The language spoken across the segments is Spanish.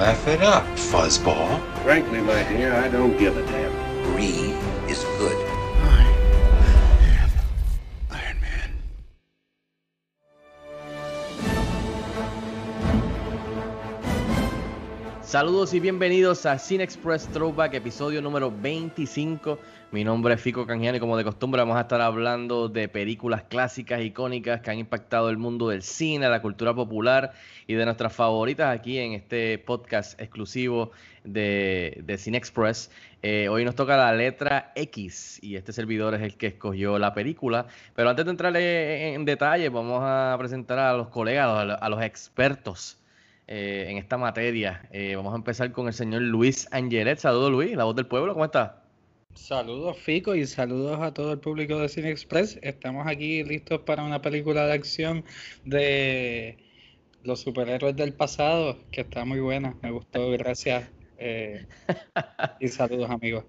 Laugh it up, fuzzball. Frankly, my dear, I don't give a damn. Greed is good. Saludos y bienvenidos a Cine Express Throwback, episodio número 25. Mi nombre es Fico Canjiano y como de costumbre vamos a estar hablando de películas clásicas, icónicas que han impactado el mundo del cine, la cultura popular y de nuestras favoritas aquí en este podcast exclusivo de, de Cine Express. Eh, hoy nos toca la letra X y este servidor es el que escogió la película. Pero antes de entrar en, detalle, vamos a presentar a los colegas, a los expertos eh, en esta materia. Eh, vamos a empezar con el señor Luis Angelet. Saludos Luis, la voz del pueblo, ¿cómo está? Saludos Fico y saludos a todo el público de Cine Express. Estamos aquí listos para una película de acción de los superhéroes del pasado, que está muy buena. Me gustó, gracias. Eh, y saludos amigos.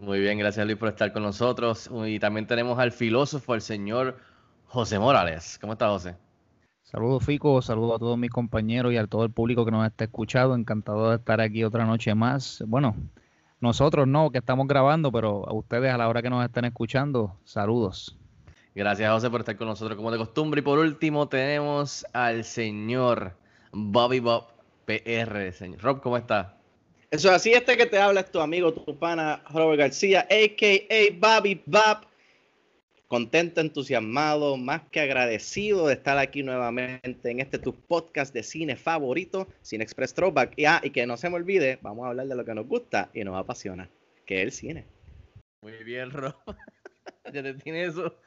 Muy bien, gracias Luis por estar con nosotros. Y también tenemos al filósofo, el señor José Morales. ¿Cómo está José? Saludos Fico, saludos a todos mis compañeros y a todo el público que nos está escuchando. Encantado de estar aquí otra noche más. Bueno, nosotros no, que estamos grabando, pero a ustedes a la hora que nos estén escuchando, saludos. Gracias José por estar con nosotros como de costumbre. Y por último tenemos al señor Bobby Bob PR. Señor Rob, ¿cómo está? Eso es así, este que te habla es tu amigo, tu pana Robert García, a.k.a. Bobby Bob. Contento, entusiasmado, más que agradecido de estar aquí nuevamente en este tu podcast de cine favorito, Cine Express Throwback. Y, ah, y que no se me olvide, vamos a hablar de lo que nos gusta y nos apasiona, que es el cine. Muy bien, Rob. ya te tiene eso.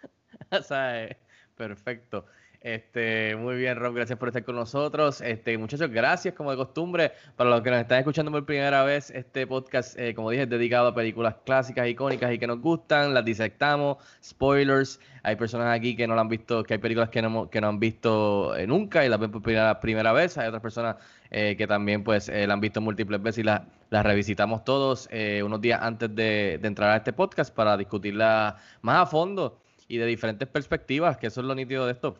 ¿Sabes? Perfecto. Este, muy bien, Rob, gracias por estar con nosotros. Este, muchachos, gracias como de costumbre. Para los que nos están escuchando por primera vez, este podcast, eh, como dije, es dedicado a películas clásicas, icónicas y que nos gustan. Las disectamos, spoilers. Hay personas aquí que no la han visto, que hay películas que no, que no han visto eh, nunca y las ven por primera, primera vez. Hay otras personas eh, que también pues la han visto múltiples veces y las la revisitamos todos unos días antes de, de entrar a este podcast para discutirla más a fondo y de diferentes perspectivas, que eso es lo nítido de esto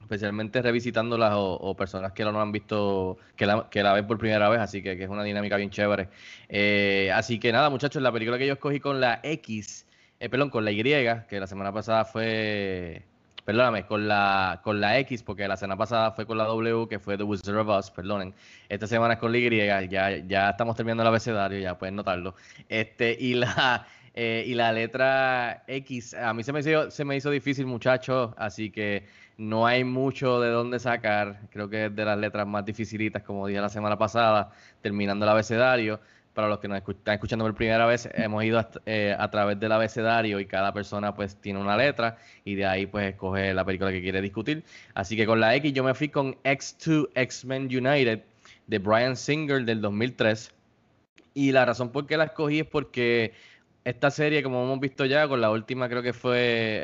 especialmente revisitándolas o, personas que no han visto, que la, que la ven por primera vez, así que, que es una dinámica bien chévere. Eh, así que nada, muchachos, la película que yo escogí con la X, eh, perdón, con la Y, que la semana pasada fue, perdóname, con la, con la X, porque la semana pasada fue con la W, que fue The Wizard of Us, perdonen. Esta semana es con la Y, ya, ya estamos terminando el abecedario, ya pueden notarlo. Este, y la... Eh, y la letra X, a mí se me hizo, se me hizo difícil, muchachos, así que no hay mucho de dónde sacar. Creo que es de las letras más dificilitas, como dije la semana pasada, terminando el abecedario. Para los que nos están escuchando por primera vez, hemos ido a, eh, a, través del abecedario y cada persona pues tiene una letra y de ahí pues escoge la película que quiere discutir. Así que con la X yo me fui con X2 X-Men United de Brian Singer del 2003. Y la razón por qué la escogí es porque esta serie, como hemos visto ya, con la última creo que fue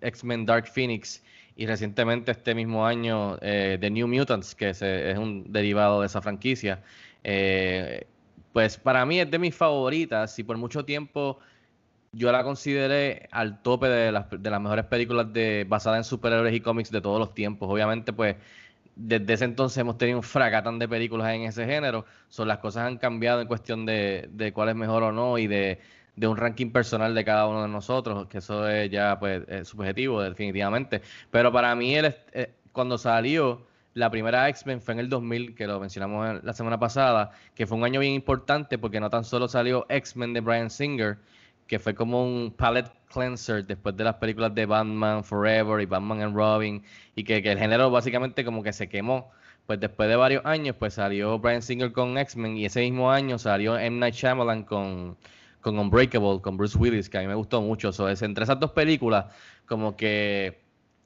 X-Men Dark Phoenix y recientemente este mismo año eh, The New Mutants, que es un derivado de esa franquicia, eh, pues para mí es de mis favoritas y por mucho tiempo yo la consideré al tope de las, de las mejores películas de, basadas en superhéroes y cómics de todos los tiempos. Obviamente pues desde ese entonces hemos tenido un fracatán de películas en ese género, son las cosas han cambiado en cuestión de, de cuál es mejor o no y de de un ranking personal de cada uno de nosotros, que eso es ya pues es subjetivo definitivamente. Pero para mí él, eh, cuando salió la primera X-Men fue en el 2000, que lo mencionamos la semana pasada, que fue un año bien importante porque no tan solo salió X-Men de Brian Singer, que fue como un palette cleanser después de las películas de Batman Forever y Batman and Robin, y que, que el género básicamente como que se quemó. Pues después de varios años, pues salió Brian Singer con X-Men y ese mismo año salió M. Night Shyamalan con con Unbreakable, con Bruce Willis, que a mí me gustó mucho. So, es, entre esas dos películas, como que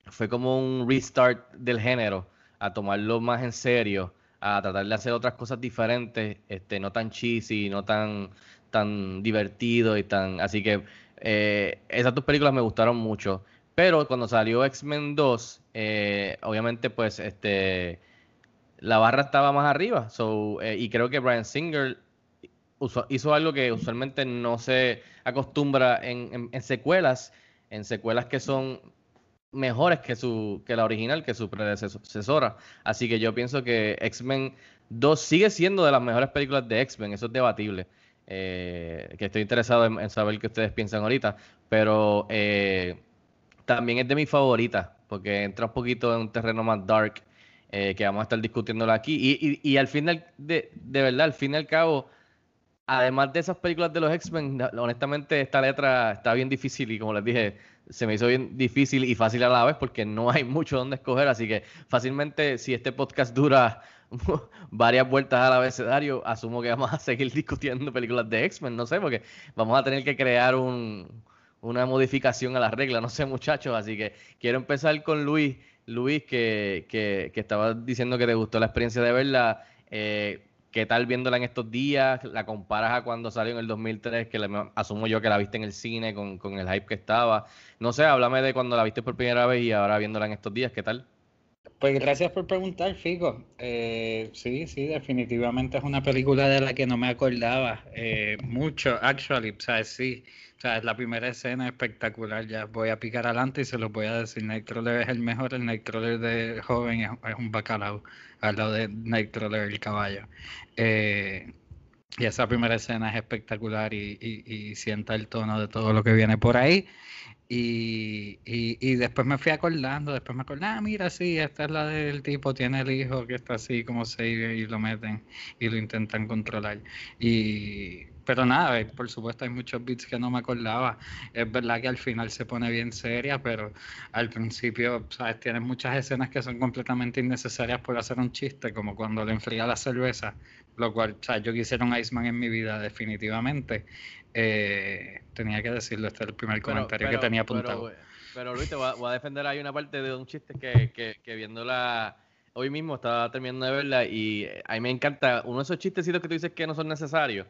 fue como un restart del género, a tomarlo más en serio, a tratar de hacer otras cosas diferentes, este, no tan cheesy, no tan, tan divertido y tan. Así que eh, esas dos películas me gustaron mucho. Pero cuando salió X-Men 2, eh, obviamente, pues, este la barra estaba más arriba. So, eh, y creo que Brian Singer hizo algo que usualmente no se acostumbra en, secuelas, en secuelas que son mejores que su que la original, que su predecesora. Así que yo pienso que X-Men 2 sigue siendo de las mejores películas de X-Men, eso es debatible. Eh, que estoy interesado en, saber qué ustedes piensan ahorita, pero eh, también es de mis favoritas, porque entra un poquito en un terreno más dark, eh, que vamos a estar discutiéndolo aquí. Y, y, al final, de, de verdad, al fin y al cabo, además de esas películas de los X-Men, honestamente esta letra está bien difícil y como les dije, se me hizo bien difícil y fácil a la vez porque no hay mucho donde escoger, así que fácilmente si este podcast dura varias vueltas al abecedario, asumo que vamos a seguir discutiendo películas de X-Men, no sé, porque vamos a tener que crear un, una modificación a las reglas, no sé muchachos, así que quiero empezar con Luis, Luis que, que, que estaba diciendo que te gustó la experiencia de verla. Eh, ¿Qué tal viéndola en estos días? ¿La comparas a cuando salió en el 2003, que asumo yo que la viste en el cine con, con, el hype que estaba? No sé, háblame de cuando la viste por primera vez y ahora viéndola en estos días, ¿qué tal? Pues gracias por preguntar, Fico. Eh, sí, sí, definitivamente es una película de la que no me acordaba eh, mucho, actually, o sí. O sea, es la primera escena espectacular. Ya voy a picar adelante y se lo voy a decir. Nightcrawler es el mejor. El Nightcrawler de joven es, un bacalao al lado de Nightcrawler el caballo. Eh, y esa primera escena es espectacular y, y, sienta el tono de todo lo que viene por ahí. Y, y, después me fui acordando, después me acordé, ah, mira, sí, esta es la del tipo, tiene el hijo que está así como se y lo meten y lo intentan controlar. Y, pero nada, eh, por supuesto hay muchos beats que no me acordaba. Es verdad que al final se pone bien seria, pero al principio, ¿sabes? Tienes muchas escenas que son completamente innecesarias por hacer un chiste, como cuando le enfría la cerveza, lo cual, o sea, yo quisiera un Iceman en mi vida, definitivamente. Eh, tenía que decirlo, este es el primer comentario que tenía apuntado. Pero, Luis, te voy a, defender ahí una parte de un chiste que, que, que viéndola hoy mismo estaba terminando de verla y a mí me encanta uno de esos chistecitos que tú dices que no son necesarios.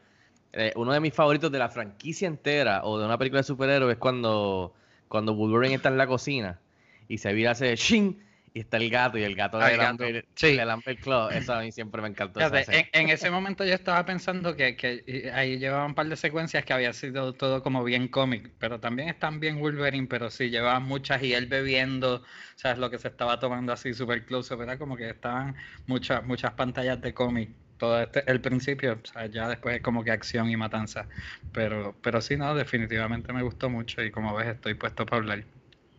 Eh, uno de mis favoritos de la franquicia entera o de una película de superhéroes es cuando, cuando Wolverine está en la cocina y se vira ese shin y está el gato y el gato de Lambert, sí. Claw. Eso a mí siempre me encantó. en, ese momento yo estaba pensando que, que, ahí llevaban un par de secuencias que había sido todo como bien cómic, pero también están bien Wolverine, pero sí, llevaban muchas y él bebiendo, ¿sabes? Lo que se estaba tomando así super close, ¿verdad? Como que estaban muchas, muchas pantallas de cómic todo este, el principio, o sea, ya después es como que acción y matanza. Pero, pero sí, no, definitivamente me gustó mucho y como ves estoy puesto para hablar.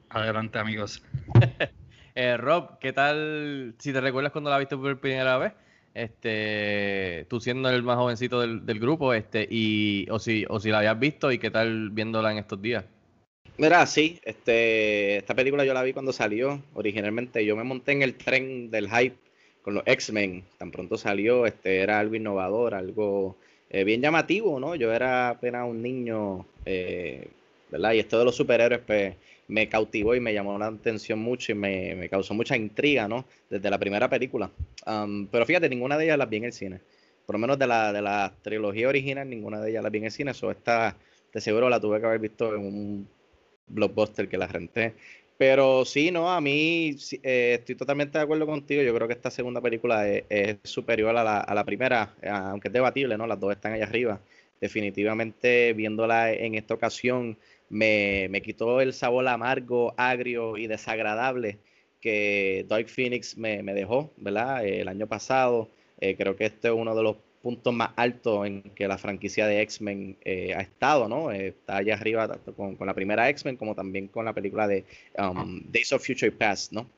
Adelante, amigos. eh, Rob, ¿qué tal? Si te recuerdas cuando la viste por primera vez, este, tú siendo el más jovencito del, del grupo, este, y o si, o si la habías visto y qué tal viéndola en estos días. Mira, sí, este, esta película yo la vi cuando salió. Originalmente yo me monté en el tren del hype con los X-Men, tan pronto salió, este, era algo innovador, algo eh, bien llamativo, ¿no? Yo era apenas un niño, eh, ¿verdad? Y esto de los superhéroes, pues, me cautivó y me llamó la atención mucho y me, causó mucha intriga, ¿no? Desde la primera película. Pero fíjate, ninguna de ellas las vi en el cine. Por lo menos de la, de la trilogía original, ninguna de ellas las vi en el cine. Eso esta, de seguro la tuve que haber visto en un blockbuster que la renté. Pero sí, no, a mí eh, estoy totalmente de acuerdo contigo. Yo creo que esta segunda película es, superior a la, a la, primera, eh, aunque es debatible, ¿no? Las dos están allá arriba. Definitivamente, viéndola en esta ocasión, me, quitó el sabor amargo, agrio y desagradable que Dark Phoenix me, dejó, ¿verdad? el año pasado. Eh, creo que este es uno de los puntos más altos en que la franquicia de X-Men eh, ha estado, ¿no? Eh, está allá arriba tanto con, la primera X-Men como también con la película de um, Days of Future Past, ¿no?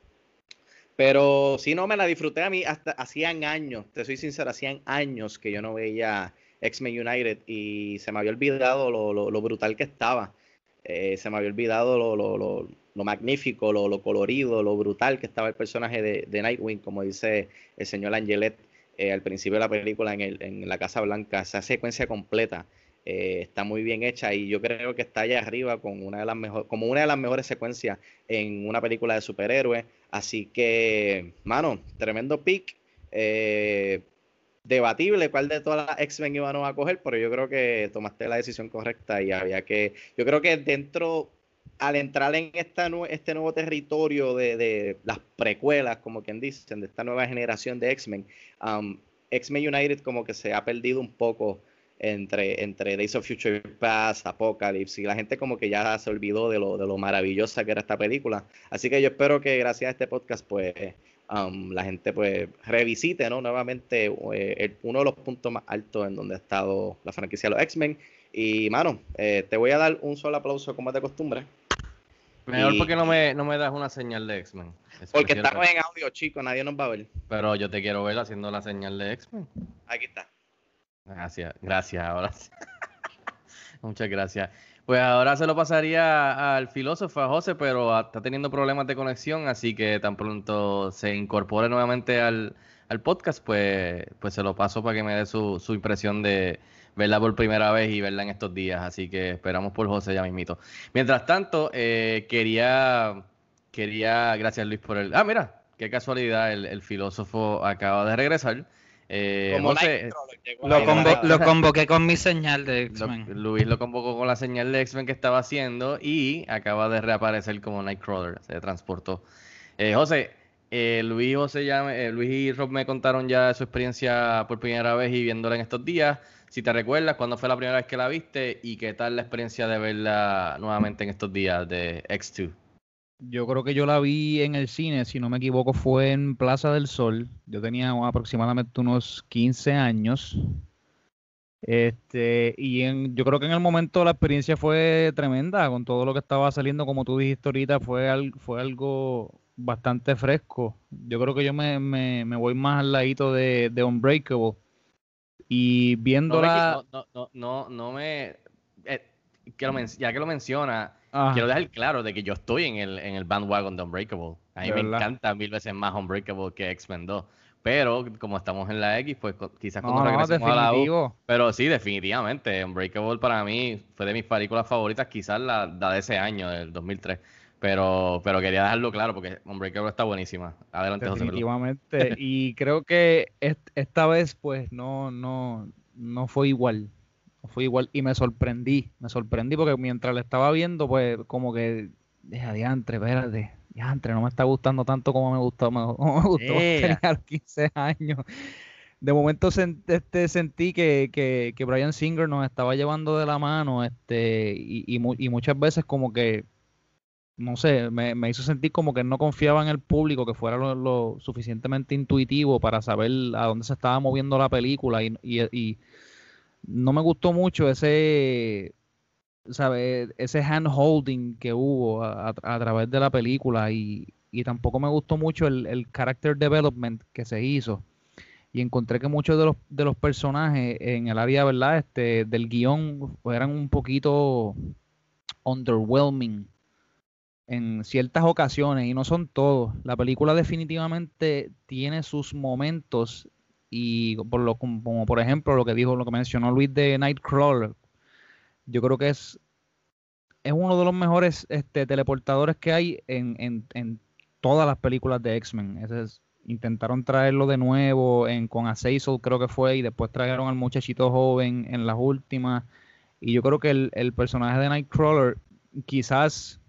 Pero sí, no, me la disfruté a mí hasta hacían años, te soy sincero, hacían años que yo no veía X-Men United y se me había olvidado lo, brutal que estaba. Eh, se me había olvidado lo, magnífico, lo, colorido, lo brutal que estaba el personaje de, de Nightwing, como dice el señor Angelet eh, al principio de la película en, el, en la Casa Blanca. Esa secuencia completa eh, está muy bien hecha y yo creo que está allá arriba con una de las mejor, como una de las mejores secuencias en una película de superhéroes. Así que, mano, tremendo pick. Debatible cuál de todas las X-Men iban a coger, pero yo creo que tomaste la decisión correcta y había que. Yo creo que dentro, al entrar en esta, este nuevo territorio de, de, las precuelas, como quien dicen, de esta nueva generación de X-Men, um, X-Men United como que se ha perdido un poco entre, entre Days of Future Past, Apocalypse, y la gente como que ya se olvidó de lo, de lo maravillosa que era esta película. Así que yo espero que gracias a este podcast, pues, um, la gente pues revisite, ¿no? Nuevamente eh, uno de los puntos más altos en donde ha estado la franquicia de los X-Men. Y, mano, eh, te voy a dar un solo aplauso como es de costumbre. Mejor porque no me, no me das una señal de X-Men. Porque estamos en audio, chicos, nadie nos va a ver. Pero yo te quiero ver haciendo la señal de X-Men. Aquí está. Gracias, gracias, ahora Muchas gracias. Pues ahora se lo pasaría al filósofo, a José, pero está teniendo problemas de conexión, así que tan pronto se incorpore nuevamente al, podcast, pues, pues se lo paso para que me dé su, su impresión de verla por primera vez y verla en estos días. Así que esperamos por José ya mismito. Mientras tanto, eh, quería, quería, gracias Luis por el... Ah, mira, qué casualidad, el, el filósofo acaba de regresar. Eh, lo, convoqué con mi señal de X-Men. Luis lo convocó con la señal de X-Men que estaba haciendo y acaba de reaparecer como Nightcrawler. Se transportó. Eh, José, eh, Luis, José ya, eh, Luis y Rob me contaron ya su experiencia por primera vez y viéndola en estos días. Si te recuerdas, ¿cuándo fue la primera vez que la viste y qué tal la experiencia de verla nuevamente en estos días de X2? Yo creo que yo la vi en el cine, si no me equivoco, fue en Plaza del Sol. Yo tenía aproximadamente unos 15 años. Este, y en, yo creo que en el momento la experiencia fue tremenda con todo lo que estaba saliendo, como tú dijiste ahorita, fue, al, fue algo bastante fresco. Yo creo que yo me, me, me voy más al ladito de, de Unbreakable. Y viéndola. No, no, no, no, me. Eh, ya que lo menciona, quiero dejar claro de que yo estoy en el, en el bandwagon de Unbreakable. A mí me encanta mil veces más Unbreakable que X-Men 2. Pero como estamos en la X, pues quizás cuando regresemos a la U. Pero sí, definitivamente. Unbreakable para mí fue de mis películas favoritas, quizás la, la de ese año, del 2003. Pero, pero quería dejarlo claro porque Unbreakable está buenísima. Adelante, Definitivamente. y creo que esta vez, pues, no, no, no fue igual fue igual y me sorprendí, me sorprendí porque mientras la estaba viendo, pues como que, deja diantre, espérate, diantre, no me está gustando tanto como me gustó, me, como me gustó tenía los 15 años. De momento este, sentí que, que, que, Brian Singer nos estaba llevando de la mano este y, y, muchas veces como que, no sé, me, me, hizo sentir como que no confiaba en el público, que fuera lo, suficientemente intuitivo para saber a dónde se estaba moviendo la película y, y no me gustó mucho ese, ¿sabe? ese hand holding que hubo a, través de la película y, tampoco me gustó mucho el, el, character development que se hizo. Y encontré que muchos de los, de los personajes en el área ¿verdad? Este, del guion eran un poquito underwhelming en ciertas ocasiones y no son todos. La película definitivamente tiene sus momentos y por lo, como, por ejemplo lo que dijo, lo que mencionó Luis de Nightcrawler, yo creo que es, es uno de los mejores este, teleportadores que hay en, en, en todas las películas de X-Men. intentaron traerlo de nuevo en, con Azazel creo que fue, y después trajeron al muchachito joven en las últimas. Y yo creo que el, el personaje de Nightcrawler quizás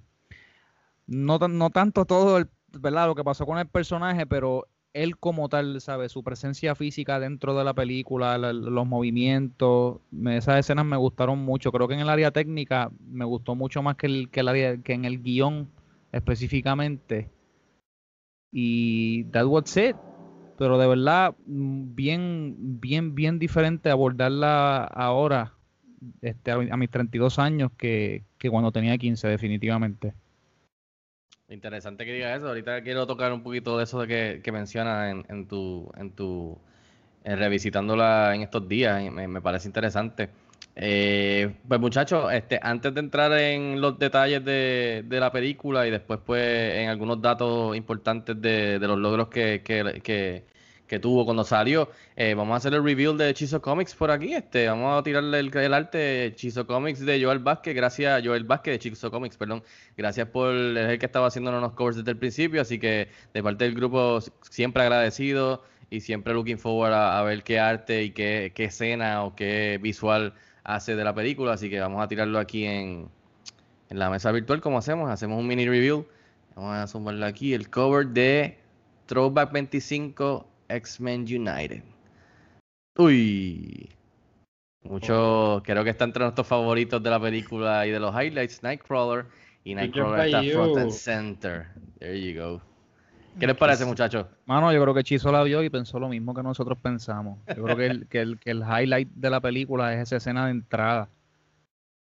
no, no tanto todo el, ¿verdad? lo que pasó con el personaje, pero él como tal, ¿sabe? Su presencia física dentro de la película, los movimientos, esas escenas me gustaron mucho. Creo que en el área técnica me gustó mucho más que, el, que, el área, que en el guion específicamente. Y that was it. Pero de verdad, bien, bien, bien diferente abordarla ahora, este, a mis 32 años, que cuando tenía 15, definitivamente. Interesante que diga eso. Ahorita quiero tocar un poquito de eso de que, mencionas en, en, tu, en tu, revisitándola en estos días. Me, me parece interesante. Eh, pues muchachos, este, antes de entrar en los detalles de, de, la película y después pues en algunos datos importantes de, de los logros que, que, que tuvo cuando salió. Eh, vamos a hacer el reveal de Chizo Comics por aquí. Este, vamos a tirarle el, el arte Chizo Comics de Joel Vázquez. Gracias, Joel Vázquez de Chizo Comics, perdón. Gracias por el que estaba haciendo unos covers desde el principio. Así que de parte del grupo, siempre agradecido. y siempre looking forward a, a ver qué arte y qué, qué escena o qué visual hace de la película, así que vamos a tirarlo aquí en, en la mesa virtual como hacemos, hacemos un mini review. Vamos a sumarlo aquí, el cover de Throwback 25 X-Men United. Uy. Mucho, creo que está entre nuestros favoritos de la película y de los highlights, Nightcrawler. Y Nightcrawler está front and center. There you go. ¿Qué les parece, muchachos? Mano, yo creo que Chizo la vio y pensó lo mismo que nosotros pensamos. Yo creo que el, que el, que el highlight de la película es esa escena de entrada.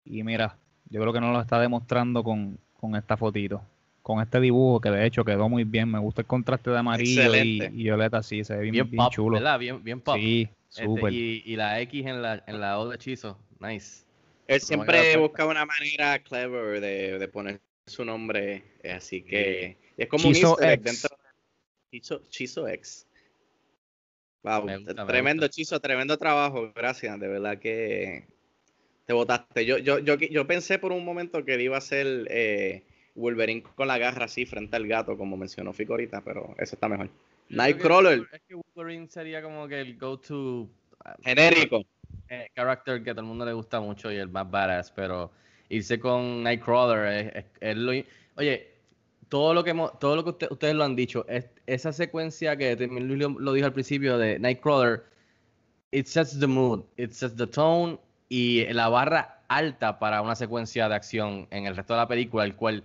Y mira, yo creo que nos lo está demostrando con, con esta fotito. Con este dibujo que de hecho quedó muy bien. Me gusta el contraste de amarillo y, y, violeta, sí, se ve bien, bien, bien pop, chulo. ¿verdad? Bien, bien pop. Sí, Este, súper. y, y la X en la, en la O de hechizo. Nice. Él siempre busca una manera clever de, de poner su nombre, así que es como Chizo un easter egg X. dentro de Chizo, Chizo X. Wow, gusta, me tremendo. Chizo, tremendo trabajo, gracias, de verdad que te botaste. Yo, yo, yo, yo pensé por un momento que iba a ser eh, Wolverine con la garra así frente al gato, como mencionó Fico ahorita, pero eso está mejor. Nightcrawler, Es que Wolverine sería como que el go-to ah, genérico. eh, character que a todo el mundo le gusta mucho y el más badass, pero irse con Nightcrawler es, es- es lo... Oye, todo lo que hemos- todo lo que usted- ustedes lo han dicho, es, esa secuencia que también Luis lo, lo dijo al principio de Nightcrawler, it sets the mood, it sets the tone y la barra alta para una secuencia de acción en el resto de la película, el cual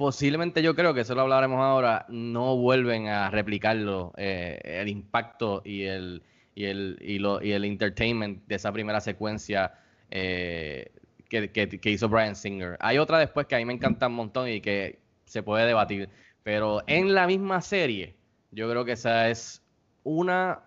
posiblemente yo creo que eso lo hablaremos ahora, no vuelven a replicarlo, eh, el impacto y el, y el, y lo, y el entertainment de esa primera secuencia eh, que, que- que hizo Brian Singer. Hay otra después que a mí me encanta un montón y que se puede debatir, pero en la misma serie, yo creo que esa es una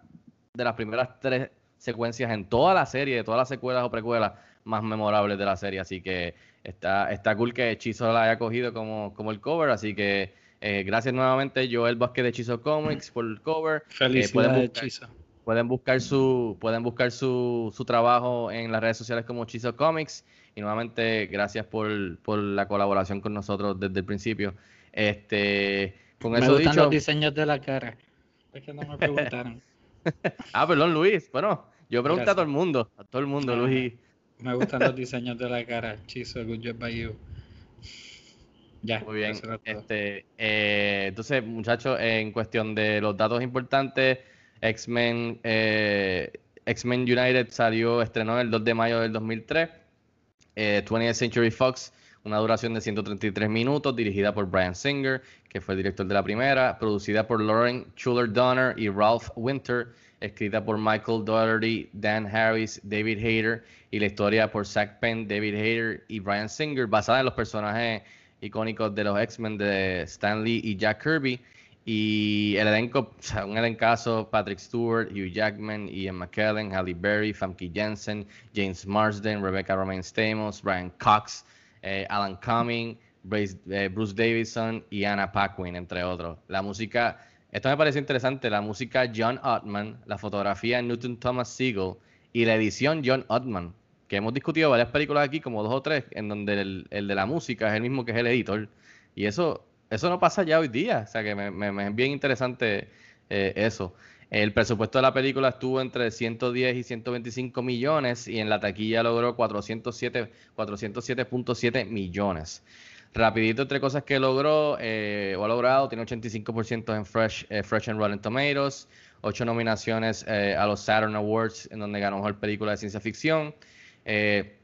de las primeras tres secuencias en toda la serie, de todas las secuelas o precuelas más memorables de la serie. Así que está, está cool que Hechizo la haya cogido como, como el cover. Así que eh, gracias nuevamente, Joel Vázquez de Hechizo Comics, por el cover. Eh, pueden, Felicidades, buscar, Chizo. pueden buscar su pueden buscar su, su trabajo en las redes sociales como Hechizo Comics. Y nuevamente, gracias por, por la colaboración con nosotros desde el principio. Este, con Me eso gustan dicho. los diseños de la cara. Es que no me preguntaron. Ah, perdón, Luis. Bueno, yo pregunté a Gracias. todo el mundo. A todo el mundo. Luis. Me gustan los diseños de la cara. Chizo, good job by you. Ya, Muy bien. Este, eh, entonces, muchachos, en cuestión de los datos importantes, X-Men eh, X-Men United salió, estrenó el 2 de mayo del 2003. Eh, 20th Century Fox, una duración de 133 minutos, dirigida por Brian Singer, que fue el director de la primera, producida por Lauren Schuler Donner y Ralph Winter, escrita por Michael Dougherty, Dan Harris, David Hayter, y la historia por Zach Penn, David Hayter y Brian Singer, basada en los personajes icónicos de los X-Men de Stan Lee y Jack Kirby. Y el elenco, un elencazo, Patrick Stewart, Hugh Jackman, Ian McKellen, Halle Berry, Famke Jensen, James Marsden, Rebecca Romaine Stamos, Brian Cox, eh, Alan Cumming, Bruce, eh, Bruce Davidson y Anna Paquin, entre otros. La música, esto me pareció interesante, la música John Ottman, la fotografía Newton Thomas Siegel y la edición John Ottman, que hemos discutido varias películas aquí, como dos o tres, en donde el, de la música es el mismo que es el editor. Y eso, eso no pasa ya hoy día. O sea que me, me- me es bien interesante eh, eso. El presupuesto de la película estuvo entre 110 y 125 millones y en la taquilla logró 407 407.7 millones. Rapidito, entre cosas que logró eh, o ha logrado, tiene 85% en Fresh, eh, Fresh and Rotten Tomatoes, 8 nominaciones eh, a los Saturn Awards, en donde ganó mejor película de ciencia ficción. Eh,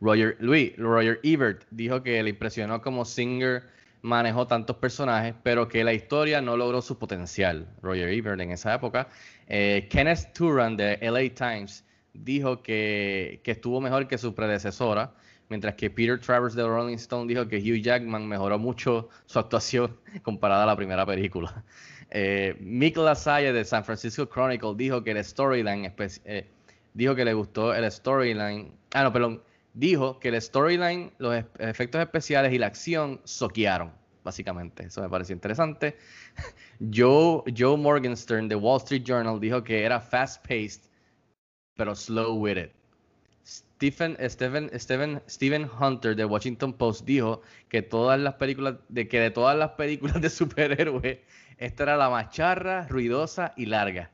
Roger, Roger Ebert dijo que le impresionó como Singer manejó tantos personajes, pero que la historia no logró su potencial. Roger Ebert en esa época. Eh, Kenneth Turan de LA Times dijo que, que estuvo mejor que su predecesora, mientras que Peter Travers de Rolling Stone dijo que Hugh Jackman mejoró mucho su actuación comparada a la primera película. Eh, Mick de San Francisco Chronicle dijo que el storyline eh, dijo que le gustó el storyline. Ah, no, perdón. Dijo que el storyline, los efectos especiales y la acción soquearon, básicamente. Eso me pareció interesante. Joe, Joe Morgenstern de Wall Street Journal dijo que era fast-paced, pero slow with it. Stephen, Stephen, Stephen, Stephen Hunter de Washington Post dijo que todas las películas, de que de todas las películas de superhéroes, esta era la más charra, ruidosa y larga.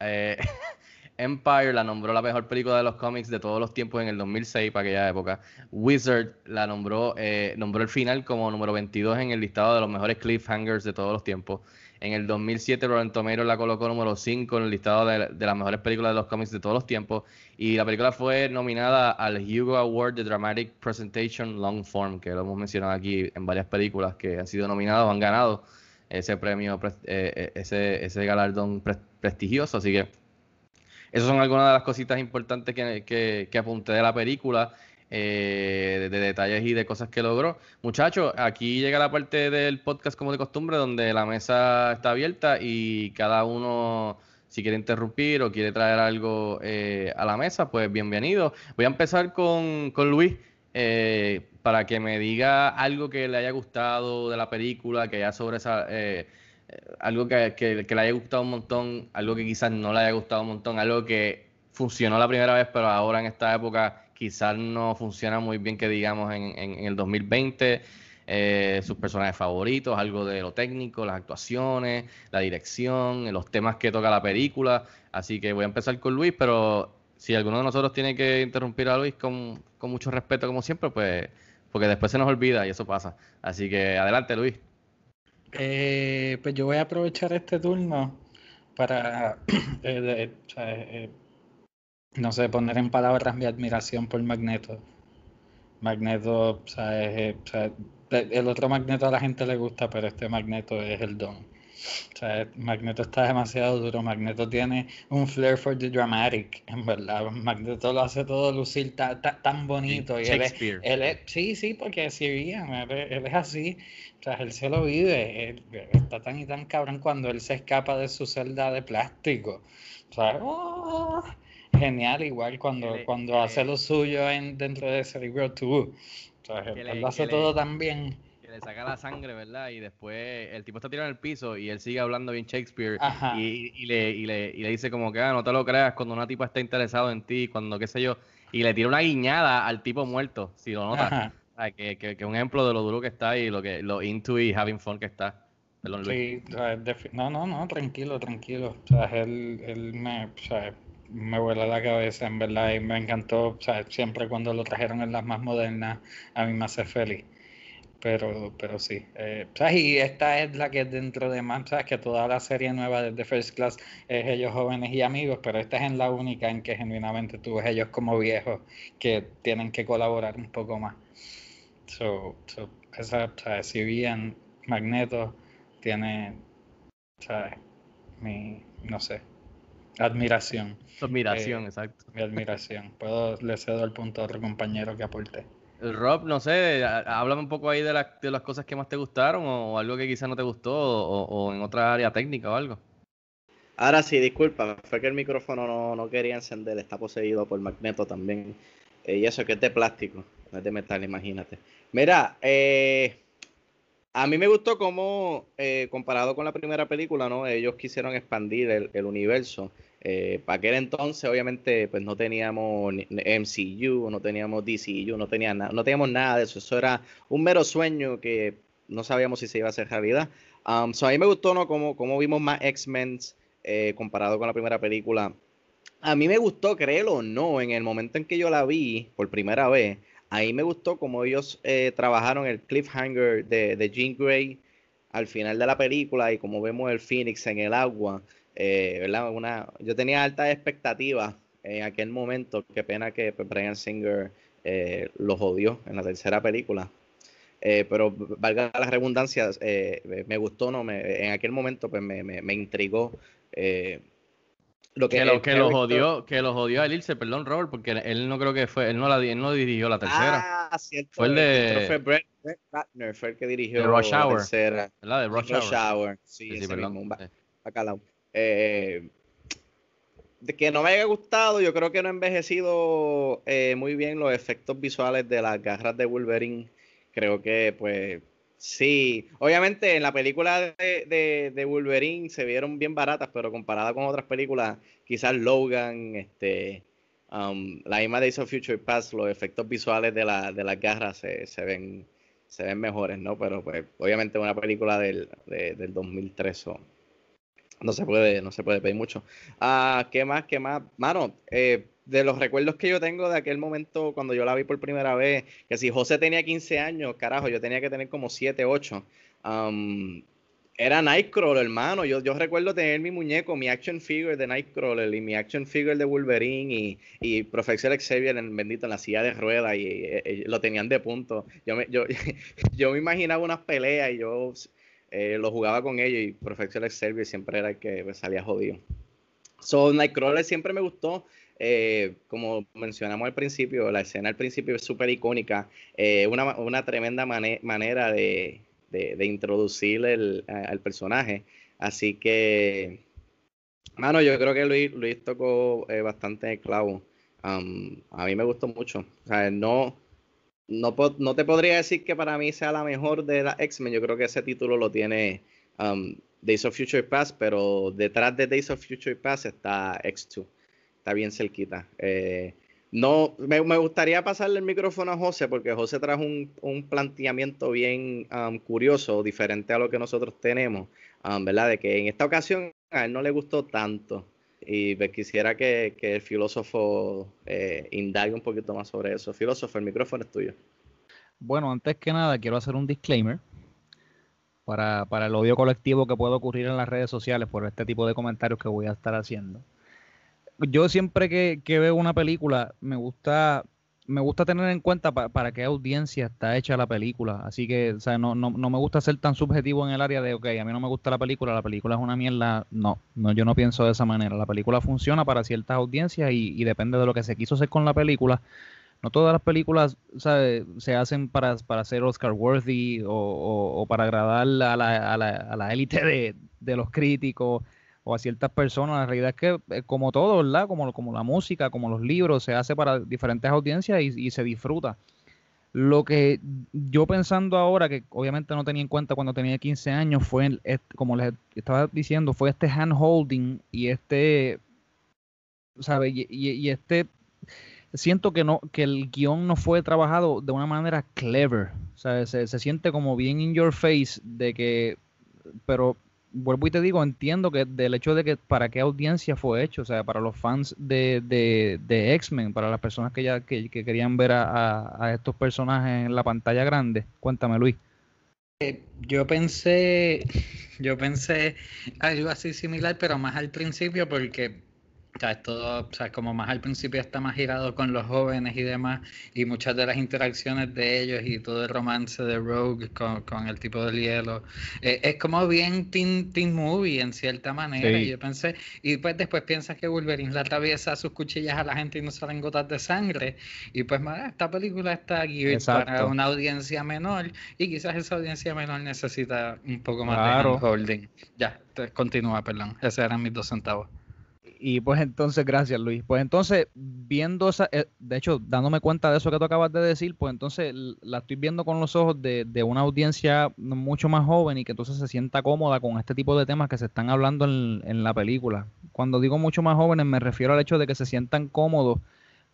Eh, Empire la nombró la mejor película de los cómics de todos los tiempos en el 2006, para aquella época. Wizard la nombró, eh, nombró el final como número 22 en el listado de los mejores cliffhangers de todos los tiempos. En el 2007, Rotten Tomatoes la colocó número 5 en el listado de, de, las mejores películas de los cómics de todos los tiempos. Y la película fue nominada al Hugo Award de Dramatic Presentation Long Form, que lo hemos mencionado aquí en varias películas que han sido nominadas o han ganado ese premio, eh, ese, ese galardón prestigioso. Así que esas son algunas de las cositas importantes que, que, apunté de la película. Eh, de, detalles y de cosas que logró. Muchachos, aquí llega la parte del podcast como de costumbre, donde la mesa está abierta y cada uno, si quiere interrumpir o quiere traer algo eh, a la mesa, pues bienvenido. Voy a empezar con, con Luis. Eh, para que me diga algo que le haya gustado de la película, que haya sobre esa, algo que, que, le haya gustado un montón, algo que quizás no le haya gustado un montón, algo que funcionó la primera vez, pero ahora en esta época quizás no funciona muy bien que digamos en, en, el 2020. Eh, sus personajes favoritos, algo de lo técnico, las actuaciones, la dirección, los temas que toca la película. Así que voy a empezar con Luis, pero si alguno de nosotros tiene que interrumpir a Luis con, con mucho respeto, como siempre, pues porque después se nos olvida y eso pasa. Así que adelante, Luis. Eh, pues yo voy a aprovechar este turno para, eh, eh, no sé, poner en palabras mi admiración por Magneto. Magneto, o sea, el otro Magneto a la gente le gusta, pero este Magneto es el don. O sea, Magneto está demasiado duro. Magneto tiene un flair for the dramatic, en verdad. Magneto lo hace todo lucir tan bonito. Y él sí, sí, porque si bien, él, es así. O sea, él se lo vive. está tan y tan cabrón cuando él se escapa de su celda de plástico. O sea, ¡oh! genial, igual cuando, cuando hace lo suyo en, dentro de Cerebro 2. O sea, él lo hace todo tan bien le saca la sangre, ¿verdad? Y después el tipo está tirado en el piso y él sigue hablando bien Shakespeare y, y, le, y, le, y le dice como que, ah, no te lo creas cuando una tipa está interesado en ti, cuando qué sé yo, y le tira una guiñada al tipo muerto, si lo notas. Que, que, que, un ejemplo de lo duro que está y lo que lo into y having fun que está. Perdón, Sí, no, no, no, tranquilo, tranquilo. O sea, él, él me, o sea, me vuela la cabeza, en verdad, y me encantó, o sea, siempre cuando lo trajeron en las más modernas, a mí me hace feliz pero, pero sí. Eh, y esta es la que es dentro de más, ¿sabes? que toda la serie nueva de The First Class es ellos jóvenes y amigos, pero esta es en la única en que genuinamente tú ves ellos como viejos que tienen que colaborar un poco más. So, so esa, si bien Magneto tiene, ¿sabes? Mi, no sé, admiración. admiración, eh, exacto. Mi admiración. Puedo, le cedo el punto a otro compañero que aporte. Rob, no sé, háblame un poco ahí de, de las cosas que más te gustaron o, algo que quizás no te gustó o, en otra área técnica o algo. Ahora sí, disculpa, fue que el micrófono no, quería encender, está poseído por magneto también. Eh, y eso que es de plástico, es de metal, imagínate. Mira, eh, a mí me gustó cómo, eh, comparado con la primera película, ¿no? Ellos quisieron expandir el, universo. Eh, para aquel entonces, obviamente, pues no teníamos MCU, no teníamos DCU, no, tenía no teníamos nada de eso. Eso era un mero sueño que no sabíamos si se iba a hacer realidad. Um, a mí me gustó, ¿no? Como, como vimos más X-Men eh, comparado con la primera película. A mí me gustó, créelo o no, en el momento en que yo la vi por primera vez, ahí me gustó como ellos eh, trabajaron el cliffhanger de, de Jean Grey al final de la película y como vemos el Phoenix en el agua. Eh, ¿verdad? Una, yo tenía altas expectativas en aquel momento. Qué pena que Brian Singer eh, los odió en la tercera película. Pero valga las redundancias, me gustó, no, me, en aquel momento pues me, me, intrigó. Lo que, lo, que los odió, que los odió al irse, perdón, Robert, porque él no creo que fue, él no la él no dirigió la tercera. Ah, cierto. Fue el de fue Brett, Ratner, fue el que dirigió Rush la tercera. ¿Verdad? De Rush, Rush Hour. Sí, sí, perdón. Mismo, eh, de que no me haya gustado, yo creo que no ha envejecido eh, muy bien los efectos visuales de las garras de Wolverine. Creo que, pues, sí. Obviamente, en la película de, de, Wolverine se vieron bien baratas, pero comparada con otras películas, quizás Logan, este, um, la misma Days of Future Past, los efectos visuales de, la, de las garras se, se, ven, se ven mejores, ¿no? Pero, pues, obviamente, una película del, del 2003 son no se puede, no se puede pedir mucho. Ah, ¿Qué más? ¿Qué más? Mano, eh, de los recuerdos que yo tengo de aquel momento cuando yo la vi por primera vez, que si José tenía 15 años, carajo, yo tenía que tener como 7, 8. Um, era Nightcrawler, hermano. Yo, yo recuerdo tener mi muñeco, mi action figure de Nightcrawler y mi action figure de Wolverine y, y Profesor Xavier en, bendito en la silla de ruedas y, lo tenían de punto. Yo me, yo, yo me imaginaba unas peleas y yo eh, lo jugaba con ellos y Profesor Xavier siempre era el que salía jodido. So, Nightcrawler siempre me gustó. Eh, como mencionamos al principio, la escena al principio es súper icónica, eh, una, tremenda manera de, introducir el, al personaje. Así que, mano, yo creo que Luis, tocó eh, bastante clavo. Um, a mí me gustó mucho. No, no te podría decir que para mí sea la mejor de la X-Men. Yo creo que ese título lo tiene um, Days of Future Past, pero detrás de Days of Future Past está X2 está bien cerquita. Eh, no, me, gustaría pasarle el micrófono a José porque José trajo un, planteamiento bien um, curioso, diferente a lo que nosotros tenemos, um, ¿verdad? De que en esta ocasión a él no le gustó tanto y pues, quisiera que, el filósofo eh, indague un poquito más sobre eso. Filósofo, el micrófono es tuyo. Bueno, antes que nada quiero hacer un disclaimer para, para el odio colectivo que puede ocurrir en las redes sociales por este tipo de comentarios que voy a estar haciendo yo siempre que, veo una película me gusta me gusta tener en cuenta para qué audiencia está hecha la película. Así que, o sea, no, no, no, me gusta ser tan subjetivo en el área de, ok, a mí no me gusta la película, la película es una mierda. No, no yo no pienso de esa manera. La película funciona para ciertas audiencias y, depende de lo que se quiso hacer con la película. No todas las películas se hacen para, para ser Oscar worthy o, o, para agradar a la, a la, a la élite de, de los críticos o a ciertas personas. La realidad es que, eh, como todo, ¿verdad? Como, como la música, como los libros, se hace para diferentes audiencias y, se disfruta. Lo que yo pensando ahora, que obviamente no tenía en cuenta cuando tenía 15 años, fue, como les estaba diciendo, fue este hand holding y este, ¿sabe? Y, este, siento que no, que el guion no fue trabajado de una manera clever. Sea, se, se siente como bien in your face de que, pero vuelvo y te digo, entiendo que del hecho de que para qué audiencia fue hecho, o sea, para los fans de, de, X-Men, para las personas que ya que, querían ver a, estos personajes en la pantalla grande. Cuéntame, Luis. Eh, yo pensé, yo pensé algo así similar, pero más al principio, porque o sea, todo, o sea, como más al principio está más girado con los jóvenes y demás, y muchas de las interacciones de ellos y todo el romance de Rogue con, el tipo del hielo, eh, es como bien teen, teen, movie en cierta manera. Y yo pensé, y pues después piensas que Wolverine le atraviesa sus cuchillas a la gente y no salen gotas de sangre. Y pues, esta película está aquí para una audiencia menor, y quizás esa audiencia menor necesita un poco más de holding. Ya, continúa, perdón. Esos eran mis dos centavos y pues entonces, gracias Luis. Pues entonces, viendo esa, eh, de hecho, dándome cuenta de eso que tú acabas de decir, pues entonces la estoy viendo con los ojos de, una audiencia mucho más joven y que entonces se sienta cómoda con este tipo de temas que se están hablando en, la película. Cuando digo mucho más jóvenes, me refiero al hecho de que se sientan cómodos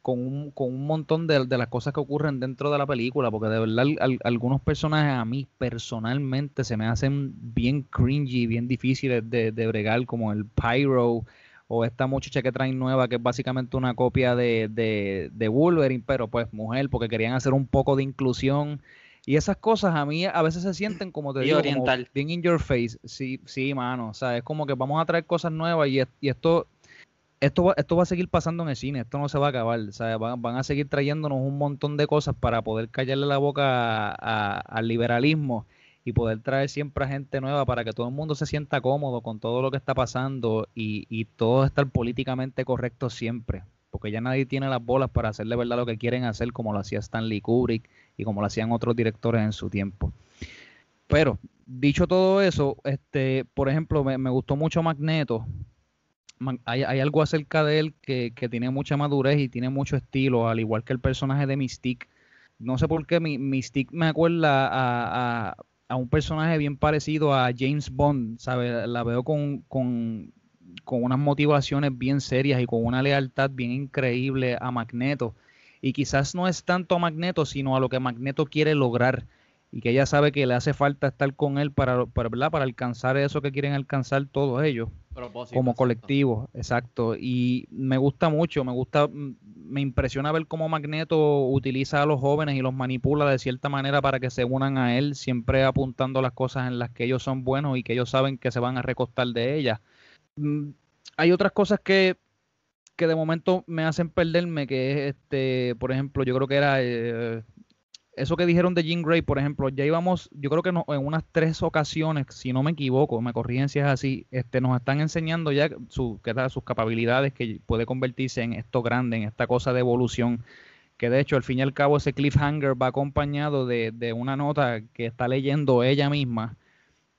con un, con un montón de, las cosas que ocurren dentro de la película, porque de verdad algunos personajes a mí personalmente se me hacen bien cringy, bien difíciles de, de bregar, como el Pyro o esta muchacha que traen nueva, que es básicamente una copia de, de, de Wolverine, pero pues mujer, porque querían hacer un poco de inclusión. Y esas cosas a mí a veces se sienten como te digo, oriental. bien in your face. Sí, sí, mano. O sea, es como que vamos a traer cosas nuevas y, y esto, esto, va, esto va a seguir pasando en el cine. Esto no se va a acabar. O sea, van, a seguir trayéndonos un montón de cosas para poder callarle la boca al liberalismo y poder traer siempre a gente nueva para que todo el mundo se sienta cómodo con todo lo que está pasando y, y todo estar políticamente correcto siempre. Porque ya nadie tiene las bolas para hacerle verdad lo que quieren hacer, como lo hacía Stanley Kubrick y como lo hacían otros directores en su tiempo. Pero, dicho todo eso, este, por ejemplo, me, gustó mucho Magneto. Hay, hay, algo acerca de él que, que, tiene mucha madurez y tiene mucho estilo, al igual que el personaje de Mystique. No sé por qué Mystique me acuerda a un personaje bien parecido a James Bond, ¿sabes? La veo con, con, unas motivaciones bien serias y con una lealtad bien increíble a Magneto. Y quizás no es tanto a Magneto, sino a lo que Magneto quiere lograr. y que ella sabe que le hace falta estar con él para, para, ¿verdad? para alcanzar eso que quieren alcanzar todos ellos Propósito, como colectivo, exacto. Y me gusta mucho, me gusta, me impresiona ver cómo Magneto utiliza a los jóvenes y los manipula de cierta manera para que se unan a él, siempre apuntando las cosas en las que ellos son buenos y que ellos saben que se van a recostar de ellas. Mm, Hay otras cosas que, que de momento me hacen perderme, que es, este, por ejemplo, yo creo que era eh, eso que dijeron de Jean Grey, por ejemplo, ya íbamos, yo creo que en unas tres ocasiones, si no me equivoco, me corrigen si es así, este, nos están enseñando ya su, que sus capacidades, que puede convertirse en esto grande, en esta cosa de evolución, que de hecho al fin y al cabo ese cliffhanger va acompañado de, de una nota que está leyendo ella misma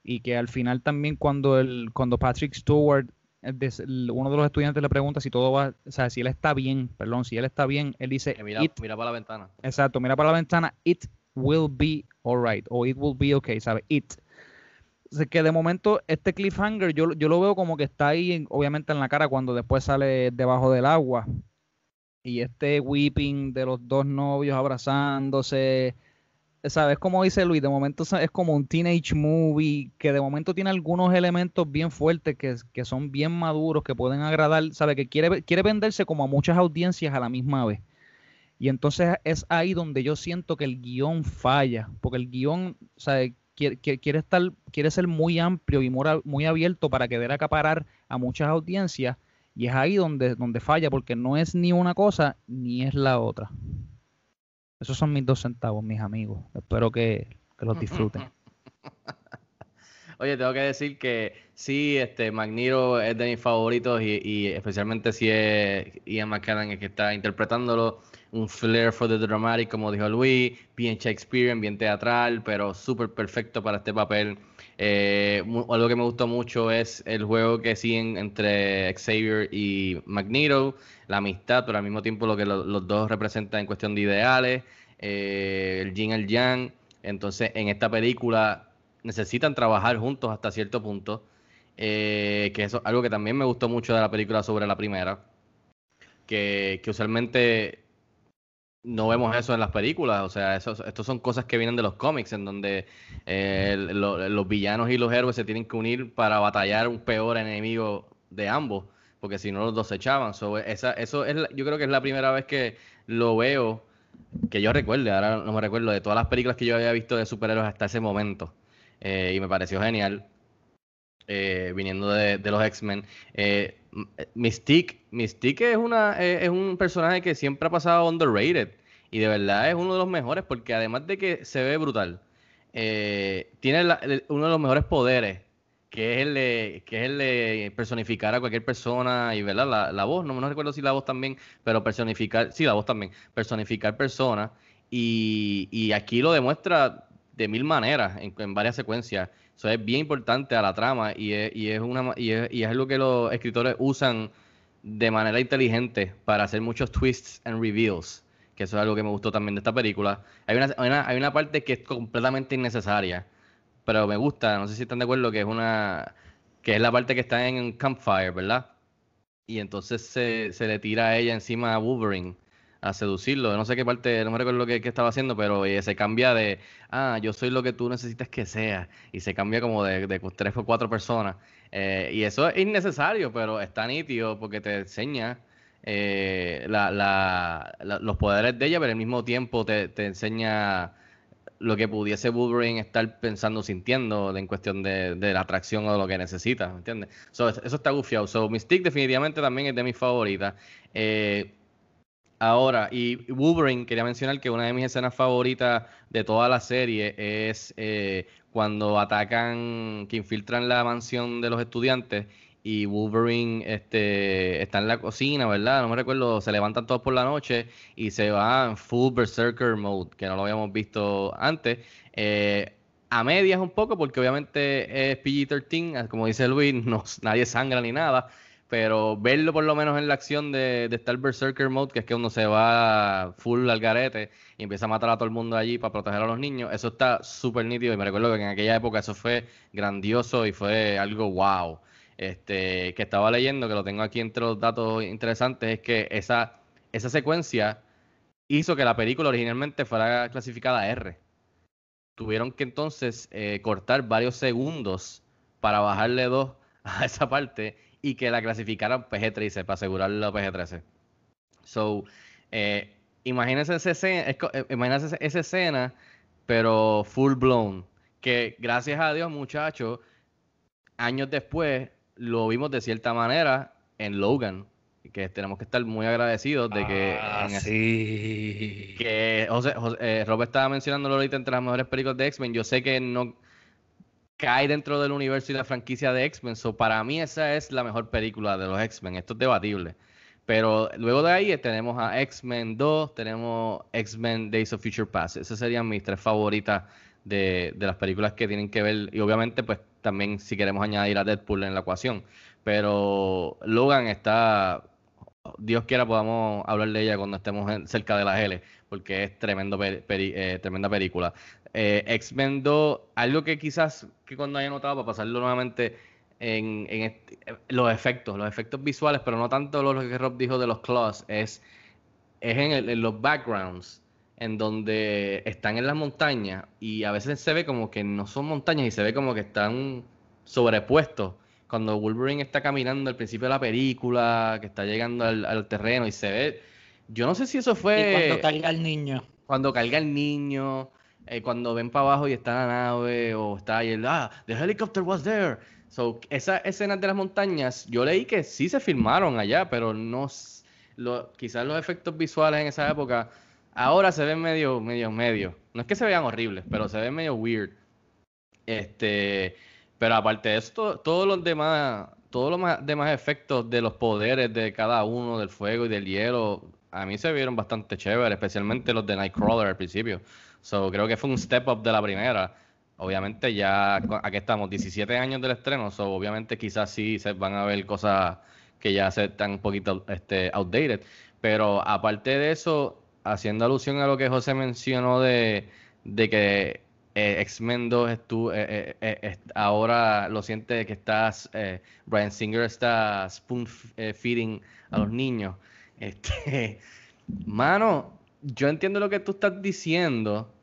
y que al final también cuando el, cuando Patrick Stewart uno de los estudiantes le pregunta si todo va, o sea, si él está bien, perdón, si él está bien, él dice, Que mira, "It mira para la ventana. Exacto, mira para la ventana, it will be alright, o it will be okay, ¿sabes? It. O sea, que de momento este cliffhanger yo, yo lo veo como que está ahí, en- obviamente en la cara cuando después sale debajo del agua. Y este weeping de los dos novios abrazándose, ¿sabes? Como dice Luis, de momento es como un teenage movie que de momento tiene algunos elementos bien fuertes que, que son bien maduros, que pueden agradar, ¿sabes? Que quiere, quiere venderse como a muchas audiencias a la misma vez. Y entonces es ahí donde yo siento que el guion falla, porque el guion, sea, quiere, estar, quiere ser muy amplio y muy abierto para querer acaparar a muchas audiencias, y es ahí donde, donde falla, porque no es ni una cosa ni es la otra. Esos son mis dos centavos, mis amigos. Espero que, que los disfruten. Oye, tengo que decir que sí, este Magneto es de mis favoritos y, y especialmente si es Ian McKellen el que está interpretándolo. Un flair for the dramatic, como dijo Luis, bien Shakespearean, bien teatral, pero súper perfecto para este papel. Eh, algo que me gustó mucho es el juego que siguen entre Xavier y Magneto, la amistad, pero al mismo tiempo lo que lo- los dos representan en cuestión de ideales, eh, el yin, el yang. Entonces, en esta película necesitan trabajar juntos hasta cierto punto, eh, que es algo que también me gustó mucho de la película sobre la primera, que usualmente no vemos eso en las películas, o sea, eso, estos son cosas que vienen de los cómics, en donde eh, lo- los villanos y los héroes se tienen que unir para batallar un peor enemigo de ambos, porque si no los dos se echaban. Esa, eso es, yo creo que es la primera vez que lo veo, que yo recuerde, ahora no me recuerdo, de todas las películas que yo había visto de superhéroes hasta ese momento, eh, y me pareció genial. eh, viniendo de, de los X-Men. Eh, Mystique, Mystique es, una, eh, es un personaje que siempre ha pasado underrated y de verdad es uno de los mejores porque además de que se ve brutal, eh, tiene uno de los mejores poderes que es el de, que es el personificar a cualquier persona y ¿verdad? La, la voz, no, no recuerdo si la voz también, pero personificar, sí, la voz también, personificar personas y, y aquí lo demuestra de mil maneras en, en varias secuencias. Eso es bien importante a la trama y es, y es una y es, y es algo que los escritores usan de manera inteligente para hacer muchos twists and reveals, que eso es algo que me gustó también de esta película. Hay una, hay una, hay una parte que es completamente innecesaria, pero me gusta, no sé si están de acuerdo, que es una que es la parte que está en Campfire, ¿verdad? Y entonces se, se le tira a ella encima a Wolverine a seducirlo. No sé qué parte, no me recuerdo qué, qué estaba haciendo, pero eh, se cambia de, ah, yo soy lo que tú necesitas que sea. Y se cambia como de, de tres o cuatro personas. Eh, y eso es innecesario, pero está nítido porque te enseña eh, la- la- los poderes de ella, pero al mismo tiempo te, te enseña lo que pudiese Wolverine estar pensando, sintiendo en cuestión de, de la atracción o de lo que necesita, ¿me entiendes? So, eso está gufiado. So, Mystique definitivamente también es de mis favoritas. Eh, ahora, y Wolverine, quería mencionar que una de mis escenas favoritas de toda la serie es eh, cuando atacan, que infiltran la mansión de los estudiantes y Wolverine este, está en la cocina, ¿verdad? No me recuerdo, se levantan todos por la noche y se va en full Berserker mode, que no lo habíamos visto antes. Eh, a medias un poco, porque obviamente es PG-13, como dice Luis, no, nadie sangra ni nada, pero verlo por lo menos en la acción de, de estar Berserker mode, que es que uno se va full al garete y empieza a matar a todo el mundo allí para proteger a los niños, eso está súper nítido y me recuerdo que en aquella época eso fue grandioso y fue algo wow este, que estaba leyendo, que lo tengo aquí entre los datos interesantes, es que esa, esa secuencia hizo que la película originalmente fuera clasificada R. tuvieron que entonces eh, cortar varios segundos para bajarle dos a esa parte y que la clasificaran PG-13 para asegurar la PG-13. So, eh, imagínense, esa escena, eh, imagínense esa escena, pero full blown. Que gracias a Dios, muchachos, años después lo vimos de cierta manera en Logan. Que tenemos que estar muy agradecidos de que. Ah, en sí. que José, José- eh, Rob estaba mencionándolo ahorita entre las mejores películas de X-Men. Yo sé que no cae dentro del universo y la franquicia de X-Men. So para mí esa es la mejor película de los X-Men. Esto es debatible. Pero luego de ahí tenemos a X-Men 2, tenemos X-Men Days of Future Past. Esas serían mis tres favoritas de, de las películas que tienen que ver. Y obviamente, pues también si queremos añadir a Deadpool en la ecuación. Pero Logan está Dios quiera podamos hablar de ella cuando estemos cerca de la L, porque es eh, tremenda película. Eh, X-Men 2, algo que quizás que cuando haya notado, para pasarlo nuevamente en, eh, los efectos, los efectos visuales, pero no tanto lo que Rob dijo de los claws, es, en los backgrounds, en donde están en las montañas y a veces se ve como que no son montañas y se ve como que están sobrepuestos cuando Wolverine está caminando al principio de la película, que está llegando al, al terreno y se ve. Yo no sé si eso Y fue cuando carga el niño. cuando carga el niño, eh, cuando ven para abajo y está la nave, o está ahí el, ah, the helicopter was there. So, esas escenas de las montañas, yo leí que sí se filmaron allá, pero no, lo, quizás los efectos visuales en esa época, ahora se ven medio, medio, medio. No es que se vean horribles, pero se ven medio weird. Este, pero aparte de eso, to- todos los demás, todos los demás efectos de los poderes de cada uno, del fuego y del hielo, a mí se vieron bastante chéveres, especialmente los de Nightcrawler al principio. So, creo que fue un step up de la primera. Obviamente ya aquí estamos, 17 años del estreno, so obviamente quizás sí se van a ver cosas que ya se están un poquito este, outdated. Pero aparte de eso, haciendo alusión a lo que José mencionó de, de que eh, X-Men 2 estu- eh, eh, eh, est- ahora lo siente que estás, eh, Brian Singer está spoon eh, feeding a los niños. Este, mano, yo entiendo lo que tú estás diciendo,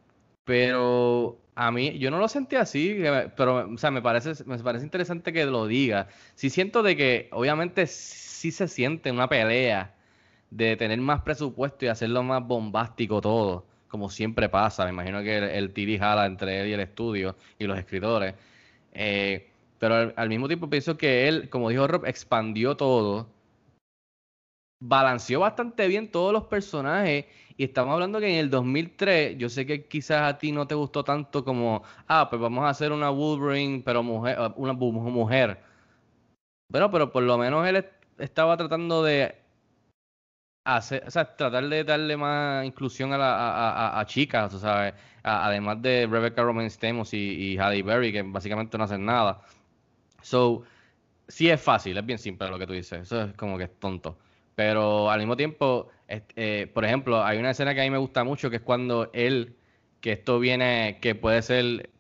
pero a mí, yo no lo sentí así, pero, o sea, me parece, me parece interesante que lo diga. Sí siento de que, obviamente, sí se siente una pelea de tener más presupuesto y hacerlo más bombástico todo, como siempre pasa. Me imagino que el, el tira y jala entre él y el estudio y los escritores. Eh, pero al, mismo tiempo pienso que él, como dijo Rob, expandió todo, balanceó bastante bien todos los personajes. Y estamos hablando que en el 2003, yo sé que quizás a ti no te gustó tanto como, ah, pues vamos a hacer una Wolverine, pero mujer, una mujer. Bueno, pero por lo menos él est- estaba tratando de hacer, o sea, tratar de darle más inclusión a, la, a, a- a chicas, o sea, además de Rebecca Romaine Stamos y, y Halle Berry, que básicamente no hacen nada. So, sí es fácil, es bien simple lo que tú dices, eso es como que es tonto. Pero al mismo tiempo, est- eh, por ejemplo, hay una escena que a mí me gusta mucho, que es cuando él, que esto viene, que puede ser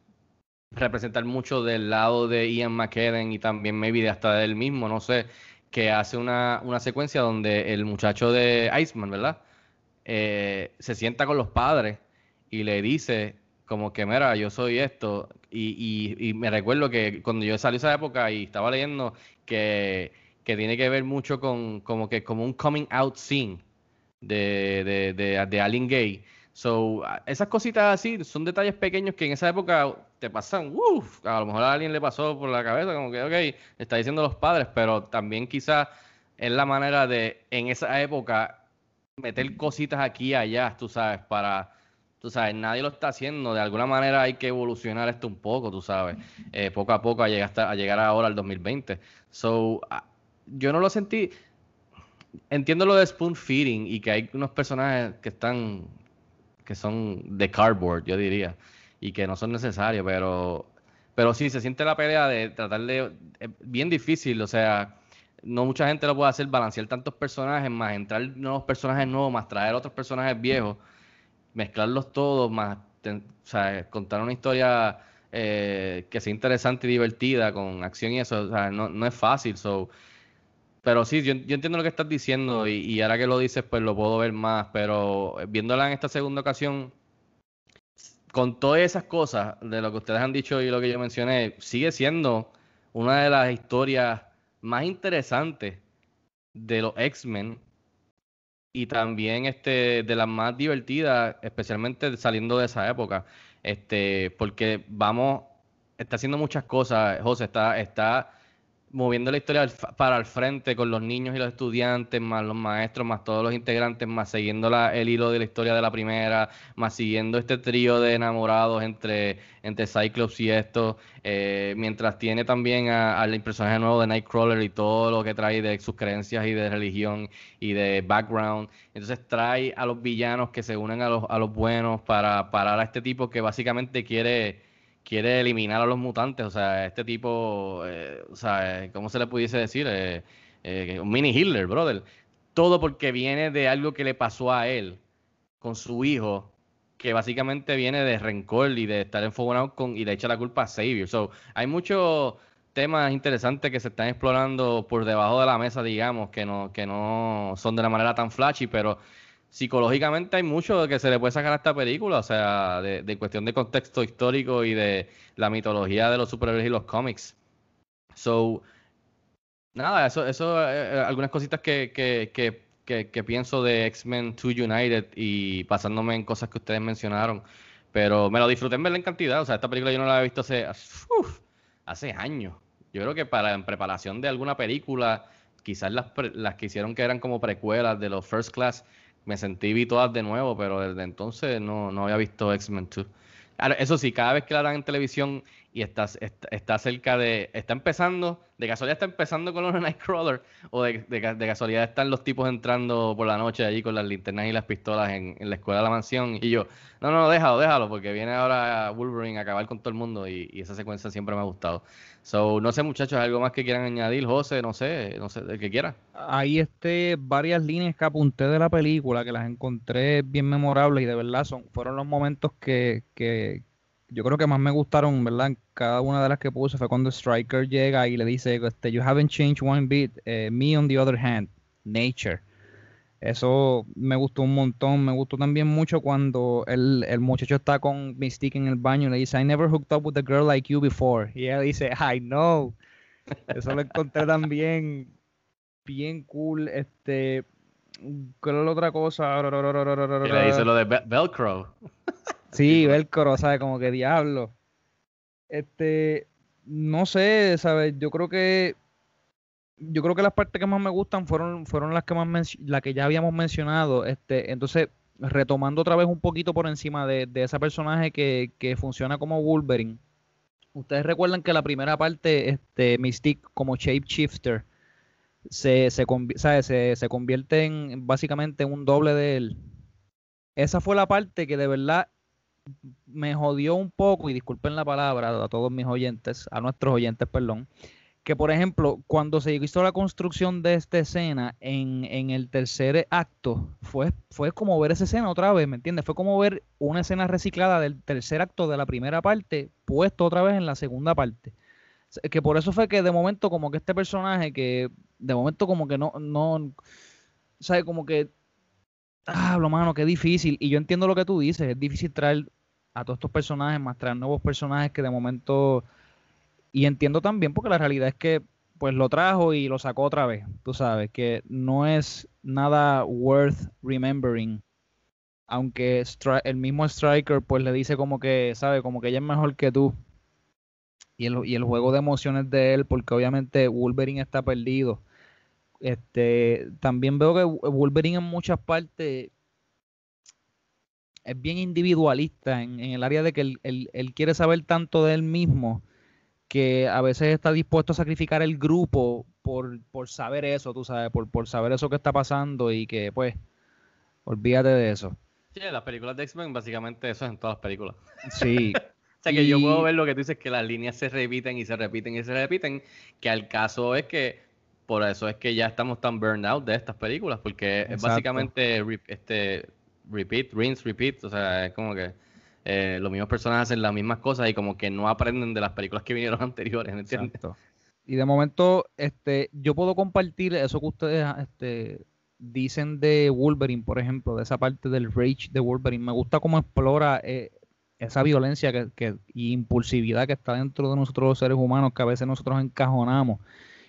representar mucho del lado de Ian McKellen y también maybe de hasta de él mismo, no sé, que hace una, una secuencia donde el muchacho de Iceman, ¿verdad? Eh, se sienta con los padres y le dice como que, mira, yo soy esto. Y, y- me recuerdo que cuando yo salí esa época y estaba leyendo que, que tiene que ver mucho con como que como un coming out scene de, de, de, de alguien gay. So, esas cositas así son detalles pequeños que en esa época te pasan, uff, a lo mejor a alguien le pasó por la cabeza, como que, ok, está diciendo los padres, pero también quizás es la manera de, en esa época, meter cositas aquí y allá, tú sabes, para, tú sabes, nadie lo está haciendo, de alguna manera hay que evolucionar esto un poco, tú sabes, eh, poco a poco a llegar, hasta, a llegar ahora al 2020. So, yo no lo sentí, entiendo lo de spoon feeding y que hay unos personajes que están que son de cardboard, yo diría, y que no son necesarios, pero pero sí se siente la pelea de tratar de es bien difícil, o sea, no mucha gente lo puede hacer balancear tantos personajes, más entrar nuevos personajes nuevos, más traer otros personajes viejos, mezclarlos todos, más o sea, contar una historia eh, que sea interesante y divertida con acción y eso, o sea, no, no es fácil, so pero sí, yo, yo entiendo lo que estás diciendo y, y ahora que lo dices, pues lo puedo ver más. Pero viéndola en esta segunda ocasión, con todas esas cosas de lo que ustedes han dicho y lo que yo mencioné, sigue siendo una de las historias más interesantes de los X-Men y también este de las más divertidas, especialmente saliendo de esa época, este porque vamos está haciendo muchas cosas, José está está moviendo la historia para el frente con los niños y los estudiantes, más los maestros, más todos los integrantes, más siguiendo la, el hilo de la historia de la primera, más siguiendo este trío de enamorados entre, entre Cyclops y esto, eh, mientras tiene también al personaje nuevo de Nightcrawler y todo lo que trae de sus creencias y de religión y de background. Entonces trae a los villanos que se unen a los, a los buenos para parar a este tipo que básicamente quiere quiere eliminar a los mutantes. O sea, este tipo, eh, o sea, ¿cómo se le pudiese decir? Eh, eh, un mini Hitler, brother. Todo porque viene de algo que le pasó a él con su hijo, que básicamente viene de rencor y de estar enfogonado con y le echa la culpa a Xavier. So, hay muchos temas interesantes que se están explorando por debajo de la mesa, digamos, que no, que no son de la manera tan flashy, pero psicológicamente hay mucho que se le puede sacar a esta película, o sea, de, cuestión de contexto histórico y de la mitología de los superhéroes y los cómics. So, nada, eso, eso, eh, algunas cositas que, que, que, que, pienso de X-Men 2 United y pasándome en cosas que ustedes mencionaron. Pero me lo disfruté en verla en cantidad. O sea, esta película yo no la había visto hace, hace años. Yo creo que para en preparación de alguna película, quizás las, las que hicieron que eran como precuelas de los First Class, me sentí vi todas de nuevo, pero desde entonces no, no había visto X-Men 2. eso sí, cada vez que la dan en televisión y está, está, cerca de. Está empezando, de casualidad está empezando con los Nightcrawler, o de, de, casualidad están los tipos entrando por la noche allí con las linternas y las pistolas en, en, la escuela de la mansión. Y yo, no, no, déjalo, déjalo, porque viene ahora Wolverine a acabar con todo el mundo y, y esa secuencia siempre me ha gustado. No sé, muchachos, algo más que quieran añadir, José, no sé, no sé, el que quiera. Hay este, varias líneas que apunté de la película que las encontré bien memorables y de verdad son, fueron los momentos que, que yo creo que más me gustaron, ¿verdad? Cada una de las que puse fue cuando Striker llega y le dice, este, you haven't changed one bit, eh, me on the other hand, nature. Eso me gustó un montón. Me gustó también mucho cuando el, el, muchacho está con Mystique en el baño y le dice, I never hooked up with a girl like you before. Y ella dice, I know. Eso lo encontré también bien cool. Este, ¿cuál es la otra cosa? Y le dice lo de Velcro. Sí, Velcro, ¿sabes? Como que diablo. Este, no sé, ¿sabes? Yo creo que yo creo que las partes que más me gustan fueron, fueron las que más la que ya habíamos mencionado. Este, entonces, retomando otra vez un poquito por encima de, de ese personaje que, que, funciona como Wolverine. Ustedes recuerdan que la primera parte, este, Mystique como shapeshifter, se, se, se, se convierte en básicamente un doble de él. Esa fue la parte que de verdad me jodió un poco, y disculpen la palabra a todos mis oyentes, a nuestros oyentes, perdón que por ejemplo, cuando se hizo la construcción de esta escena en, en, el tercer acto, fue, fue como ver esa escena otra vez, ¿me entiendes? Fue como ver una escena reciclada del tercer acto de la primera parte, puesto otra vez en la segunda parte. Que por eso fue que de momento como que este personaje que de momento como que no, no, sabe como que, ah, lo mano, qué difícil. Y yo entiendo lo que tú dices, es difícil traer a todos estos personajes, más traer nuevos personajes que de momento y entiendo también porque la realidad es que pues lo trajo y lo sacó otra vez, tú sabes, que no es nada worth remembering. Aunque el mismo Striker pues le dice como que, sabe, como que ella es mejor que tú. Y el, y el juego de emociones de él, porque obviamente Wolverine está perdido. Este, también veo que Wolverine en muchas partes es bien individualista en, el área de que él, él, quiere saber tanto de él mismo que a veces está dispuesto a sacrificar el grupo por, por saber eso, tú sabes, por, por saber eso que está pasando y que pues, olvídate de eso. Sí, las películas de X-Men básicamente eso es en todas las películas. Sí. o sea que yo puedo ver lo que tú dices, que las líneas se repiten y se repiten y se repiten, que al caso es que por eso es que ya estamos tan burned out de estas películas, porque es básicamente este, repeat, rinse, repeat, o sea, es como que eh, los mismos personajes hacen las mismas cosas y como que no aprenden de las películas que vinieron anteriores, ¿me entiendes? Y de momento, este, yo puedo compartir eso que ustedes este, dicen de Wolverine, por ejemplo, de esa parte del rage de Wolverine. Me gusta cómo explora eh, esa violencia que, que, y impulsividad que está dentro de nosotros los seres humanos, que a veces nosotros encajonamos.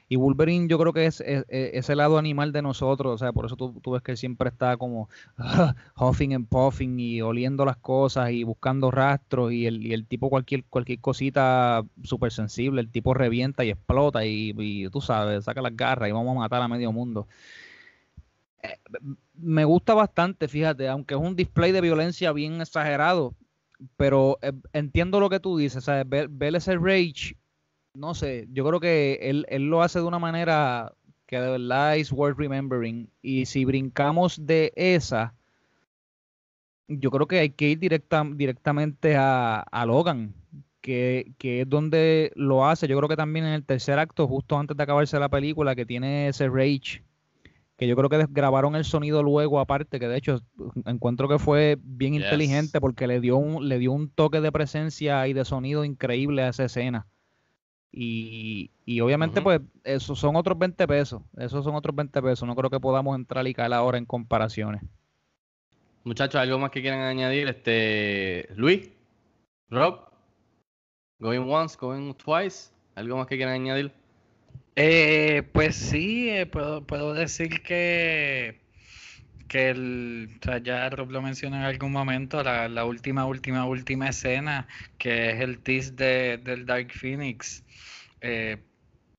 Y Wolverine yo creo que es, es- es ese lado animal de nosotros, o sea, por eso tú, tú ves que él siempre está como huffing and puffing y oliendo las cosas y buscando rastros y el, el tipo cualquier, cualquier cosita súper sensible, el tipo revienta y explota y, y tú sabes, saca las garras y vamos a matar a medio mundo. Eh, me gusta bastante, fíjate, aunque es un display de violencia bien exagerado, pero eh, entiendo lo que tú dices, ¿sabes? Ver, ver ese rage, no sé, yo creo que él, él lo hace de una manera que de verdad es worth remembering. Y si brincamos de esa, yo creo que hay que ir directa, directamente a, a Logan, que, que es donde lo hace. Yo creo que también en el tercer acto, justo antes de acabarse la película, que tiene ese rage, que yo creo que grabaron el sonido luego aparte, que de hecho encuentro que fue bien Yes. inteligente porque le dio, un, le dio un toque de presencia y de sonido increíble a esa escena. Y, y obviamente, pues, esos son otros 20 pesos. Esos son otros 20 pesos. No creo que podamos entrar y caer ahora en comparaciones. Muchachos, ¿algo más que quieran añadir? Este, Luis, Rob, going once, going twice, ¿algo más que quieran añadir? Eh, pues sí, eh, puedo, puedo decir que, que el, o sea, ya Rob lo mencionó en algún momento, la, la última, última, última escena, que es el tease de, del Dark Phoenix, eh,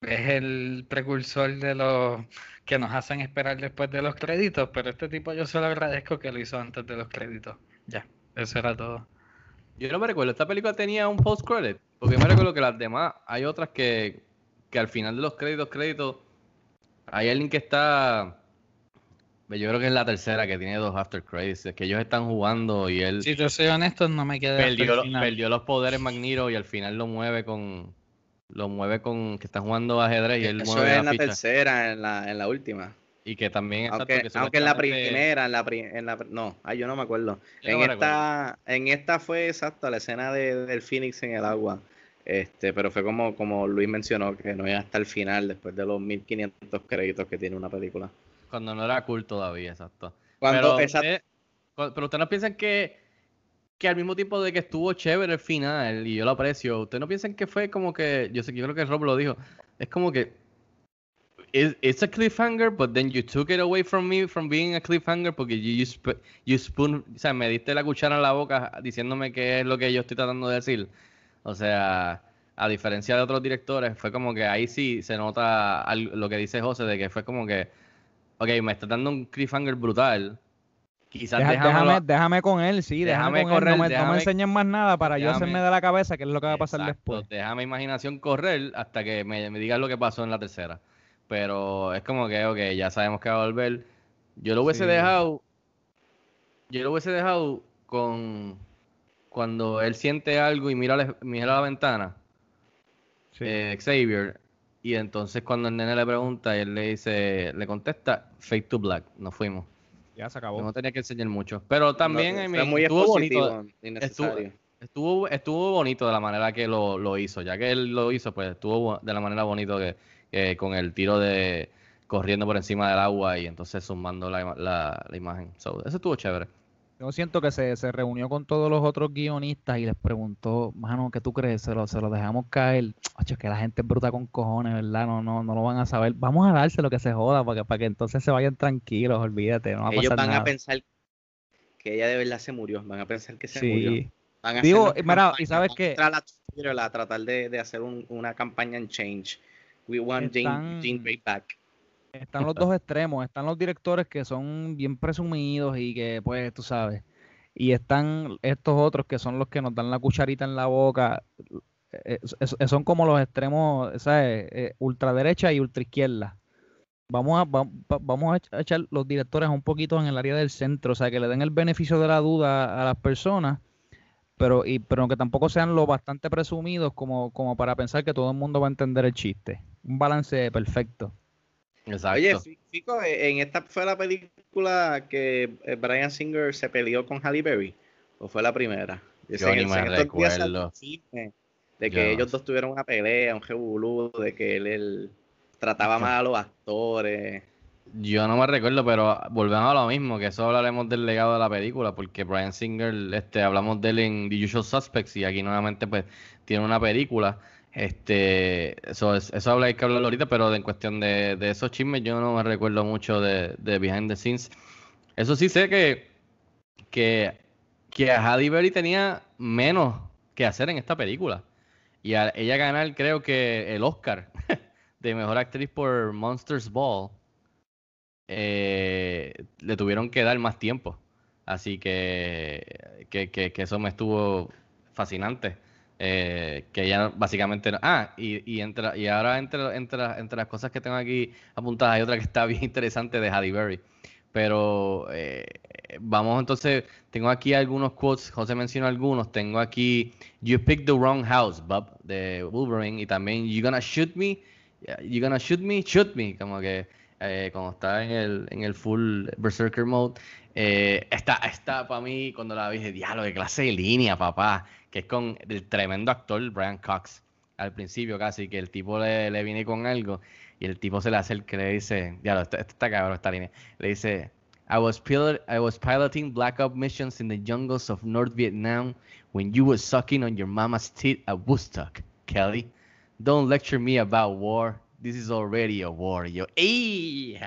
es el precursor de los que nos hacen esperar después de los créditos, pero este tipo yo se lo agradezco que lo hizo antes de los créditos. Ya, eso era todo. Yo no me recuerdo, esta película tenía un post-credit, porque me recuerdo que las demás, hay otras que, que al final de los créditos, créditos, hay alguien que está, yo creo que es la tercera que tiene dos after credits, es que ellos están jugando y él Si yo soy honesto, no me quedé el perdió, lo- perdió los poderes Magneto y al final lo mueve con, lo mueve con, que está jugando ajedrez y él Eso mueve es la en la ficha. tercera, en la, en la última. Y que también, exacto, Aunque, que aunque en la primera, en la, pri- en la no, ay, yo no me acuerdo. Yo En no me esta, en esta fue exacto la escena de, del Phoenix en el agua. Este, pero fue como, como Luis mencionó, que no es hasta el final, después de los 1500 créditos que tiene una película. Cuando no era cool todavía, exacto. Cuando, pero, exacto, cu- pero ustedes no piensan que, que al mismo tiempo de que estuvo chévere el final, y yo lo aprecio, ustedes no piensan que fue como que, yo sé que yo creo que Rob lo dijo, es como que it- it's a cliffhanger, but then you took it away from me from being a cliffhanger porque you, you, sp- you spoon, o sea, me diste la cuchara en la boca diciéndome qué es lo que yo estoy tratando de decir. O sea, a diferencia de otros directores, fue como que ahí sí se nota lo que dice José de que fue como que, ok, me está dando un cliffhanger brutal. Quizás Deja- déjame, déjame con él, sí, déjame, déjame con él. correr, No me, no me déjame- enseñes más nada para yo déjame- hacerme de la cabeza qué es lo que va a pasar Exacto, después. Deja mi imaginación correr hasta que me, me digas lo que pasó en la tercera. Pero es como que, ok, ya sabemos que va a volver. Yo lo hubiese Sí. dejado. Yo lo hubiese dejado con. Cuando él siente algo y mira, la- mira la ventana. Sí. eh, Xavier. Y entonces cuando el nene le pregunta, él le dice, le contesta, Fake to Black. Nos fuimos. Ya se acabó. No tenía que enseñar mucho. Pero también no, muy estuvo bonito. innecesario. Estuvo, estuvo bonito de la manera que lo, lo hizo. Ya que él lo hizo, pues estuvo de la manera bonito que, que con el tiro de corriendo por encima del agua y entonces sumando la, la, la imagen. So, eso estuvo chévere. Yo siento que se, se reunió con todos los otros guionistas y les preguntó, mano, ¿qué tú crees? Se lo, se lo dejamos caer. Ocho, que la gente es bruta con cojones, ¿verdad? No, no, no lo van a saber. Vamos a dárselo que se joda para que, para que entonces se vayan tranquilos, olvídate, no va a Ellos pasar van nada. a pensar que ella de verdad se murió. Van a pensar que se Sí. murió. Van a Digo, hacer una mira, y sabes a a tratar de, de hacer un- una campaña en Change. We want Jean Grey back. Están los dos extremos, están los directores que son bien presumidos y que, pues, tú sabes, y están estos otros que son los que nos dan la cucharita en la boca, eh, es- es- son como los extremos, ¿sabes? Eh, ultraderecha y ultraizquierda. Vamos a, va- va- vamos a echar los directores un poquito en el área del centro, o sea, que le den el beneficio de la duda a las personas, pero, y, pero que tampoco sean lo bastante presumidos como, como para pensar que todo el mundo va a entender el chiste. Un balance perfecto. Exacto. Oye, Fi- Fico, eh, en esta fue la película que eh, Brian Singer se peleó con Halle Berry. ¿O fue la primera? Yo ni me recuerdo. de que Yo- ellos dos tuvieron una pelea, un revolú, de que él, él trataba mal a los actores. Yo no me recuerdo, pero volvemos a lo mismo, que eso hablaremos del legado de la película, porque Brian Singer, este, hablamos de él en The Usual Suspects y aquí nuevamente pues tiene una película. Este, eso, es- eso habla, hay que hablarlo ahorita, pero en cuestión de, de esos chismes yo no me recuerdo mucho de, de Behind the Scenes. Eso sí sé que, que, que Halle Berry tenía menos que hacer en esta película. Y a ella ganar creo que el Oscar de Mejor Actriz por Monsters Ball eh, le tuvieron que dar más tiempo. Así que, que- que eso me estuvo fascinante. Eh, que ella básicamente... Ah, y, y, entre, y ahora entre, entre, entre las cosas que tengo aquí apuntadas hay otra que está bien interesante de Halle Berry. Pero eh, vamos entonces, tengo aquí algunos quotes, José mencionó algunos, tengo aquí You picked the wrong house, Bob, de Wolverine, y también You gonna shoot me, You gonna shoot me, shoot me, como que eh, cuando está en el, en el full Berserker mode. Eh, esta, esta para mí, cuando la vi, dije, diablo, de clase de línea, papá, que es con el tremendo actor Brian Cox, al principio casi, que el tipo le, le viene con algo y el tipo se le el que le dice, diablo, esto, esto está cabrón esta línea, le dice, I was, pilot, I was piloting Black Ops missions in the jungles of North Vietnam when you were sucking on your mama's teeth at Woodstock, Kelly. Don't lecture me about war. This is already a war. Y yo, ¡ey!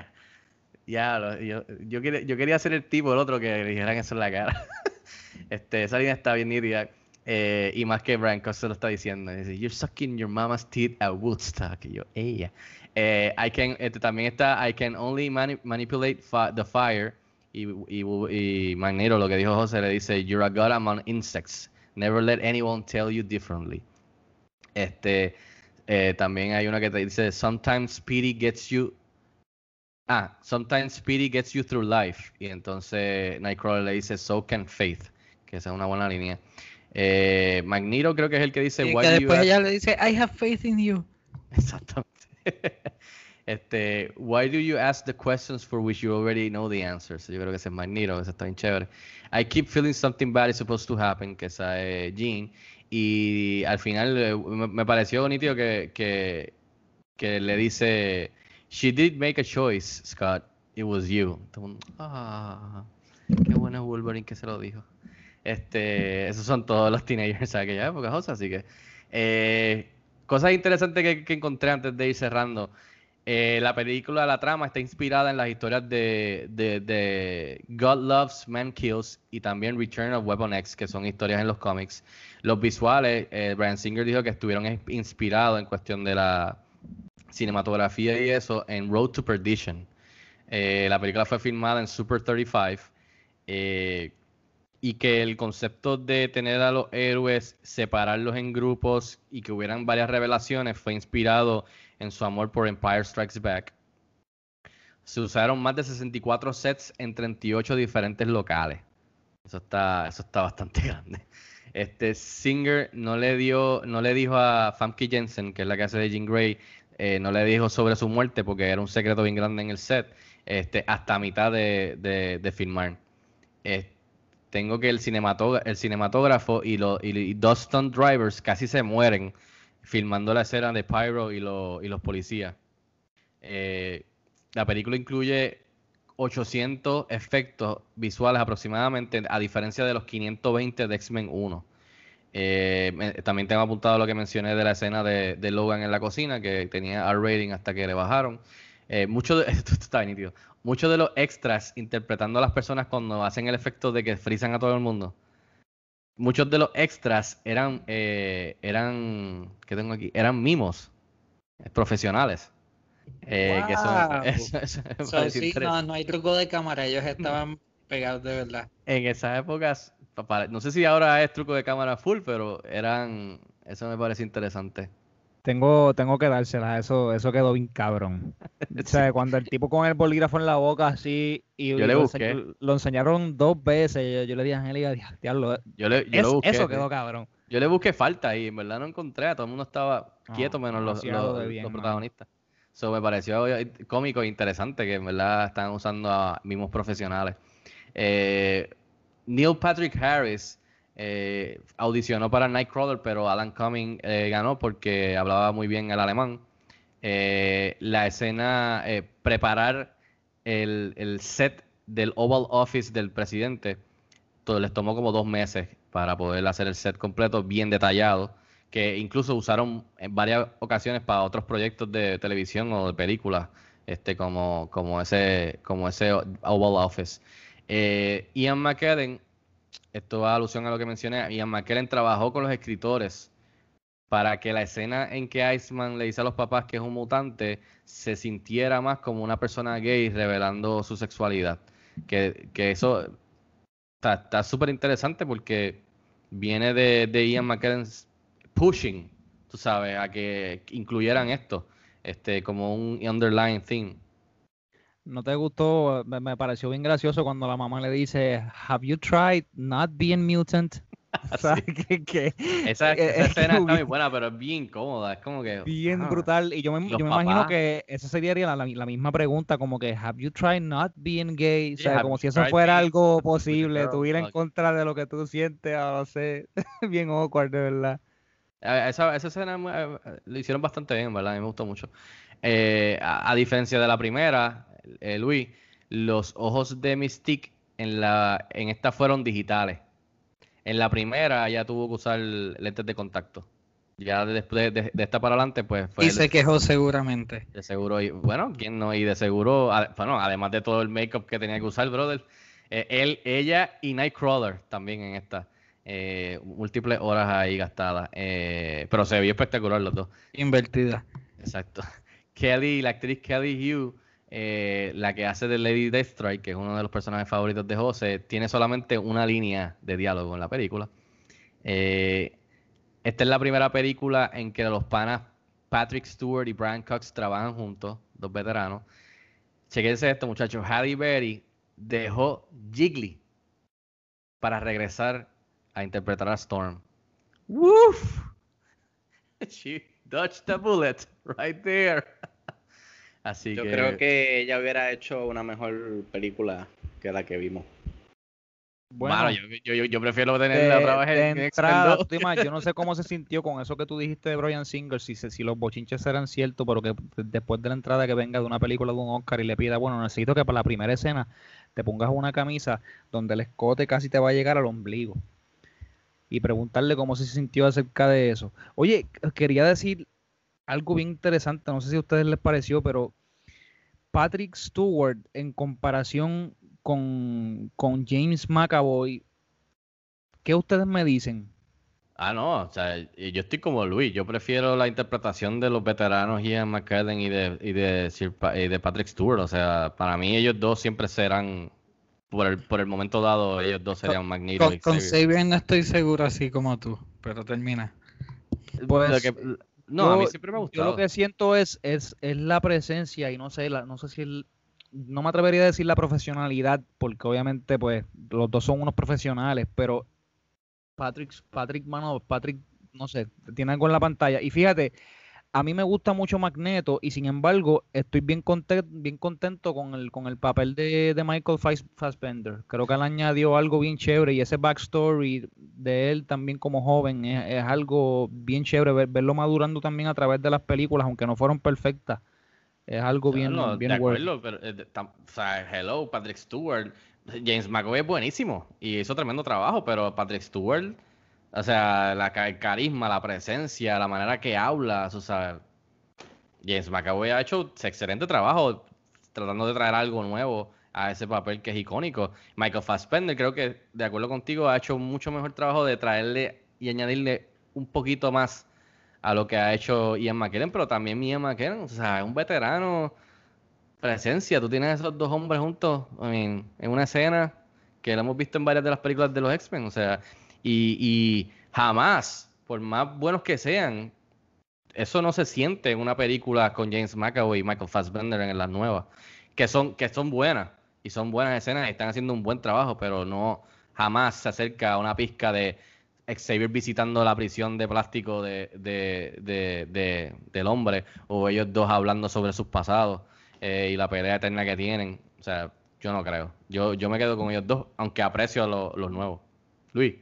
Ya, lo- yo, yo, quería, yo quería ser el tipo, el otro, que le dijeran eso en la cara. este, esa línea está bien nítida. Eh, y más que Brian Cox se lo está diciendo. Dice, You're sucking your mama's teeth at Woodstock. Y yo, ella. Eh, I can, este, también está, I can only mani- manipulate fi- the fire. Y, y, y Magneto, lo que dijo José, le dice, You're a god among insects. Never let anyone tell you differently. Este, eh, también hay una que te dice, Sometimes Speedy gets you Ah, sometimes Speedy gets you through life. Y entonces Nightcrawler le dice, so can faith. Que esa es una buena línea. Eh, Magneto creo que es el que dice, Y "Why que do you después ask-" ella le dice, I have faith in you. Exactamente. este, why do you ask the questions for which you already know the answers? Yo creo que ese es Magneto, ese está bien chévere. I keep feeling something bad is supposed to happen, que esa es Jean. Y al final eh, me, pareció nítido que, que, que le dice, she did make a choice, Scott. It was you. Ah, qué bueno Wolverine que se lo dijo. Este, esos son todos los teenagers de aquella época, José, así que eh, cosas interesantes que, encontré antes de ir cerrando. Eh, la película, la trama está inspirada en las historias de, God Loves, Man Kills y también Return of Weapon X, que son historias en los cómics. Los visuales, eh, Brian Singer dijo que estuvieron ins- inspirados en cuestión de la cinematografía y eso en Road to Perdition. Eh, la película fue filmada en Super 35 eh, y que el concepto de tener a los héroes, separarlos en grupos y que hubieran varias revelaciones fue inspirado en su amor por Empire Strikes Back. Se usaron más de 64 sets en 38 diferentes locales. Eso está, eso está bastante grande. Este Singer no le dio, no le dijo a Famke Jensen, que es la que hace de Jean Grey, eh, no le dijo sobre su muerte porque era un secreto bien grande en el set, este, hasta mitad de, de, de filmar. Eh, tengo que el, cinematógrafo, y, los dos drivers casi se mueren filmando la escena de Pyro y, lo- y los policías. Eh, la película incluye 800 efectos visuales aproximadamente, a diferencia de los 520 de X-Men 1. Eh, también tengo apuntado lo que mencioné de la escena de, Logan en la cocina, que tenía R-rating hasta que le bajaron. Eh, de, esto está bien nítido. Muchos de los extras interpretando a las personas cuando hacen el efecto de que frisan a todo el mundo. Muchos de los extras eran, eh, eran, ¿qué tengo aquí? Eran mimos eh, profesionales. Eh, que Wow. eso- eso So, sí, no, no hay truco de cámara, ellos estaban pegados de verdad. En esas épocas, no sé si ahora es truco de cámara full, pero eran, eso me parece interesante. Tengo, tengo que dársela, eso, eso quedó bien cabrón. O sea, cuando el tipo con el bolígrafo en la boca así y Yo le lo, busqué. lo enseñaron dos veces, yo, yo le dije a Angélica, "Dia- diablo, Yo, le, yo es- lo busqué. eso quedó cabrón. Yo le busqué falta y en verdad no encontré, todo el mundo estaba No, quieto menos los, los- bien, protagonistas. So, me pareció eh, cómico e interesante que en verdad están usando a mismos profesionales. Eh, Neil Patrick Harris eh, audicionó para Nightcrawler, pero Alan Cumming eh, ganó porque hablaba muy bien el alemán. Eh, la escena, preparar el, el set del Oval Office del presidente, todo, les tomó como dos meses para poder hacer el set completo bien detallado, que incluso usaron en varias ocasiones para otros proyectos de televisión o de películas, este, como, como, ese, como ese Oval Office. Ian McKellen, esto va a alusión a lo que mencioné, Ian McKellen trabajó con los escritores para que la escena en que Iceman le dice a los papás que es un mutante se sintiera más como una persona gay revelando su sexualidad. Que, que eso está súper interesante porque viene de, de Ian McKellen pushing, tú sabes, a que incluyeran esto este como un underlying theme. ¿No te gustó? Me, me pareció bien gracioso cuando la mamá le dice, ¿Have you tried not being mutant? ¿Sabes qué- qué? Esa, Eh, esa eh, escena está muy buena, pero es bien cómoda. Es como que. Bien ah, brutal. Y yo me, yo me imagino que esa sería la, la- la misma pregunta, como que, ¿Have you tried not being gay? O sea, como si eso fuera being algo posible, tuviera en contra de lo que tú sientes, o no sé, bien awkward, de verdad. Esa, esa escena eh, eh, lo hicieron bastante bien, ¿verdad? A mí me gustó mucho. Eh, a, a diferencia de la primera, eh, Luis, los ojos de Mystique en la en esta fueron digitales. En la primera ya tuvo que usar lentes de contacto. Ya después de, de esta para adelante, pues fue Y se quejó seguramente. de seguro. Y, bueno, ¿quién no? Y de seguro, a- bueno, además de todo el make-up que tenía que usar, brother, eh, él, ella y Nightcrawler también en esta. Eh, múltiples horas ahí gastadas. Eh, pero se vio espectacular los dos. Invertida. Exacto. Kelly, la actriz Kelly Hugh, eh, la que hace de Lady Deathstrike, que es uno de los personajes favoritos de José, tiene solamente una línea de diálogo en la película. Eh, esta es la primera película en que los panas Patrick Stewart y Brian Cox trabajan juntos, dos veteranos. Chequense esto, muchachos. Halle Berry dejó Jiggly para regresar a interpretar a Storm. ¡Woof! She dodged the bullet right there. Así Yo que. creo que ella hubiera hecho una mejor película que la que vimos. Bueno, Mano, yo, yo, prefiero tenerla otra vez en X-Men entrada, 2. Dima, yo no sé cómo se sintió con eso que tú dijiste de Brian Singer, si, si los bochinches serán ciertos, pero que después de la entrada que venga de una película de un Oscar y le pida, bueno, necesito que para la primera escena te pongas una camisa donde el escote casi te va a llegar al ombligo. Y preguntarle cómo se sintió acerca de eso. Oye, quería decir algo bien interesante, no sé si a ustedes les pareció, pero Patrick Stewart en comparación con, con James McAvoy, ¿qué ustedes me dicen? Ah, no, o sea, yo estoy como Luis. Yo prefiero la interpretación de los veteranos Ian McKellen y de, y de, Sir Pa- y de Patrick Stewart. O sea, para mí ellos dos siempre serán, por el, por el momento dado, ellos dos serían Con, y con. Xavier no estoy seguro así como tú, pero termina. Pues, Lo que- no, a mí yo- siempre me ha Yo gustado. lo que siento es, es, es la presencia y no sé, la, no sé si el- no me atrevería a decir la profesionalidad, porque obviamente pues los dos son unos profesionales, pero Patrick, Patrick, mano, Patrick, no sé, tiene algo en la pantalla. Y fíjate, a mí me gusta mucho Magneto y sin embargo estoy bien contento, bien contento con el, con el papel de, de Michael Fass- Fassbender. Creo que él añadió algo bien chévere y ese backstory de él también como joven es, es algo bien chévere ver- verlo madurando también a través de las películas, aunque no fueron perfectas. Es algo bien, No, bien de acuerdo, pero, eh, de- tam- o sea, hello, Patrick Stewart. James McAvoy es buenísimo y hizo tremendo trabajo, pero Patrick Stewart, o sea, la, el carisma, la presencia, la manera que habla, o sea, James McAvoy ha hecho excelente trabajo tratando de traer algo nuevo a ese papel que es icónico. Michael Fassbender, creo que, de acuerdo contigo, ha hecho mucho mejor trabajo de traerle y añadirle un poquito más a lo que ha hecho Ian McKellen, pero también Ian McKellen, o sea, es un veterano, presencia, tú tienes esos dos hombres juntos I mean, en una escena que lo hemos visto en varias de las películas de los X-Men, o sea, y, y jamás, por más buenos que sean, eso no se siente en una película con James McAvoy y Michael Fassbender en las nuevas, que son, que son buenas, y son buenas escenas y están haciendo un buen trabajo, pero no jamás se acerca a una pizca de Xavier visitando la prisión de plástico de, de- de- de- del hombre, o ellos dos hablando sobre sus pasados eh, y la pelea eterna que tienen. O sea, yo no creo. Yo, yo me quedo con ellos dos, aunque aprecio a lo- los nuevos. Luis.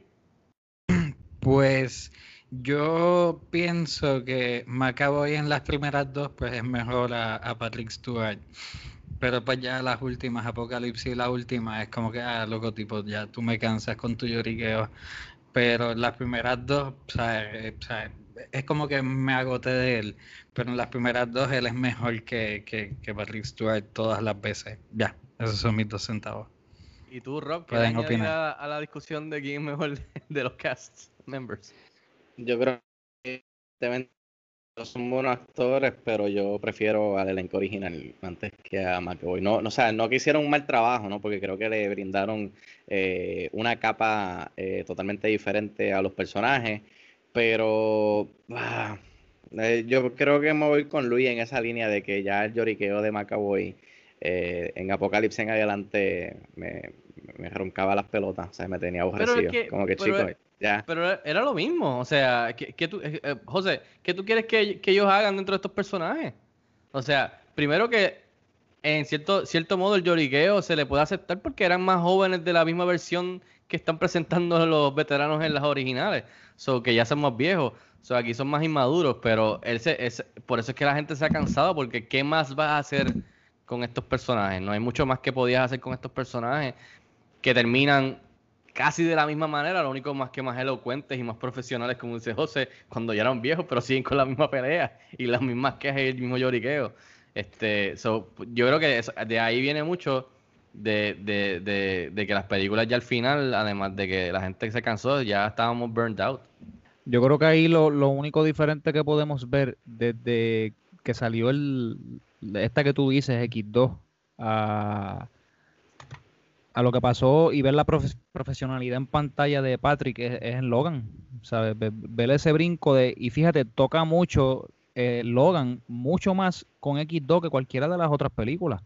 Pues yo pienso que McAvoy en las primeras dos pues es mejor a, a Patrick Stewart. Pero pues ya las últimas, Apocalipsis y la última, es como que, ah, loco, tipo, ya tú me cansas con tu lloriqueo. Pero las primeras dos, o sea, eh, es como que me agoté de él. Pero en las primeras dos él es mejor que, que, que Patrick Stewart todas las veces. Ya, esos son mis dos centavos. ¿Y tú, Rob, qué opinar. a la discusión de quién es mejor de los cast members? Yo creo que son buenos actores, pero yo prefiero al elenco original antes que a McAvoy. No, no, o sea, no que hicieron un mal trabajo, ¿no? Porque creo que le brindaron eh, una capa eh, totalmente diferente a los personajes, pero ah, eh, yo creo que me voy con Luis en esa línea de que ya el lloriqueo de McAvoy eh, en Apocalipsis en adelante me, me roncaba las pelotas, o sea, me tenía Pero es aborrecido. que- Como que pero chicos, es- Pero era lo mismo, o sea, que, tú, eh, eh, José, ¿qué tú quieres que, que ellos hagan dentro de estos personajes? O sea, primero que en cierto, cierto modo el lloriqueo se le puede aceptar porque eran más jóvenes de la misma versión que están presentando los veteranos en las originales, so que ya son más viejos, so aquí son más inmaduros, pero ese, ese- por eso es que la gente se ha cansado, porque ¿qué más vas a hacer con estos personajes? No hay mucho más que podías hacer con estos personajes que terminan casi de la misma manera, lo único más que más elocuentes y más profesionales, como dice José, cuando ya eran viejos, pero siguen con la misma pelea y las mismas quejas y el mismo lloriqueo. Este, so, yo creo que de ahí viene mucho de, de, de, de que las películas ya al final, además de que la gente se cansó, ya estábamos burned out. Yo creo que ahí lo, lo único diferente que podemos ver desde que salió el esta que tú dices, X2, a, a lo que pasó y ver la profe- profesionalidad en pantalla de Patrick es, en Logan, ¿sabes? Ve- Ver ese brinco de, y fíjate, toca mucho eh, Logan, mucho más con X2 que cualquiera de las otras películas.